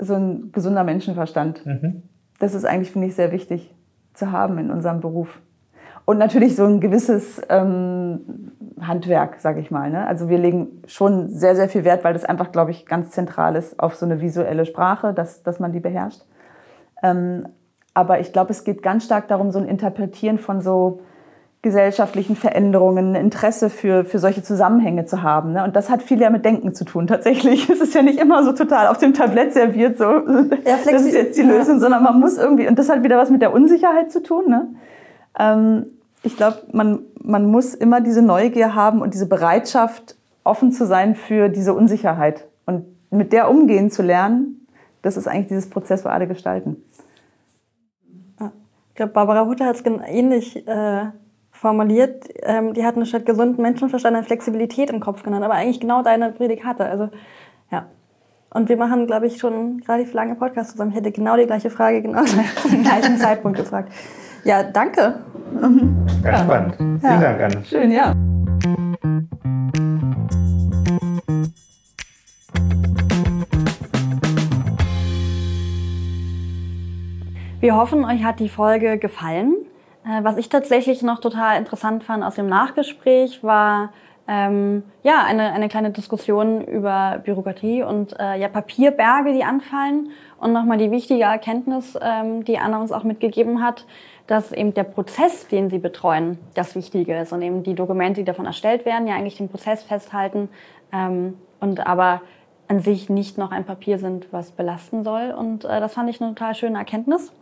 so ein gesunder Menschenverstand. Mhm. Das ist eigentlich, finde ich, sehr wichtig zu haben in unserem Beruf. Und natürlich so ein gewisses ähm, Handwerk, sage ich mal. Ne? Also wir legen schon sehr, sehr viel Wert, weil das einfach, glaube ich, ganz zentral ist auf so eine visuelle Sprache, dass, dass man die beherrscht. Ähm, aber ich glaube, es geht ganz stark darum, so ein Interpretieren von so gesellschaftlichen Veränderungen, Interesse für, für solche Zusammenhänge zu haben. Ne? Und das hat viel ja mit Denken zu tun, tatsächlich. Es ist ja nicht immer so total auf dem Tablett serviert, so, ja, das ist jetzt die Lösung, ja. sondern man muss irgendwie, und das hat wieder was mit der Unsicherheit zu tun. Ne? Ähm, ich glaube, man, man muss immer diese Neugier haben und diese Bereitschaft, offen zu sein für diese Unsicherheit. Und mit der umgehen zu lernen, das ist eigentlich dieses Prozess, wo alle gestalten. Ich glaube, Barbara Hutter hat es ähnlich äh, formuliert. Ähm, die hatten statt gesunden Menschenverstand eine Flexibilität im Kopf genannt, aber eigentlich genau deine Prädikate. Also, ja. Und wir machen, glaube ich, schon relativ lange Podcast zusammen. Ich hätte genau die gleiche Frage, genau zum gleichen Zeitpunkt gefragt. Ja, danke. Ganz ja. spannend. Vielen ja. Dank, Anne. Schön, ja. Wir hoffen, euch hat die Folge gefallen. Äh, was ich tatsächlich noch total interessant fand aus dem Nachgespräch war ähm, ja eine, eine kleine Diskussion über Bürokratie und äh, ja Papierberge, die anfallen und nochmal die wichtige Erkenntnis, ähm, die Anna uns auch mitgegeben hat, dass eben der Prozess, den sie betreuen, das Wichtige ist und eben die Dokumente, die davon erstellt werden, ja eigentlich den Prozess festhalten ähm, und aber an sich nicht noch ein Papier sind, was belasten soll. Und äh, das fand ich eine total schöne Erkenntnis.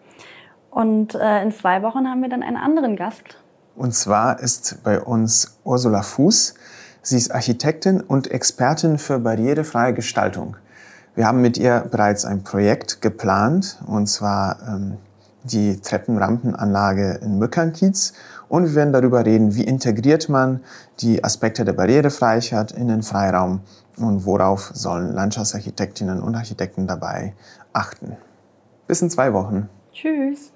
Und äh, in zwei Wochen haben wir dann einen anderen Gast. Und zwar ist bei uns Ursula Fuß. Sie ist Architektin und Expertin für barrierefreie Gestaltung. Wir haben mit ihr bereits ein Projekt geplant, und zwar ähm, die Treppenrampenanlage in Mückernkiez. Und wir werden darüber reden, wie integriert man die Aspekte der Barrierefreiheit in den Freiraum und worauf sollen Landschaftsarchitektinnen und Architekten dabei achten. Bis in zwei Wochen. Tschüss.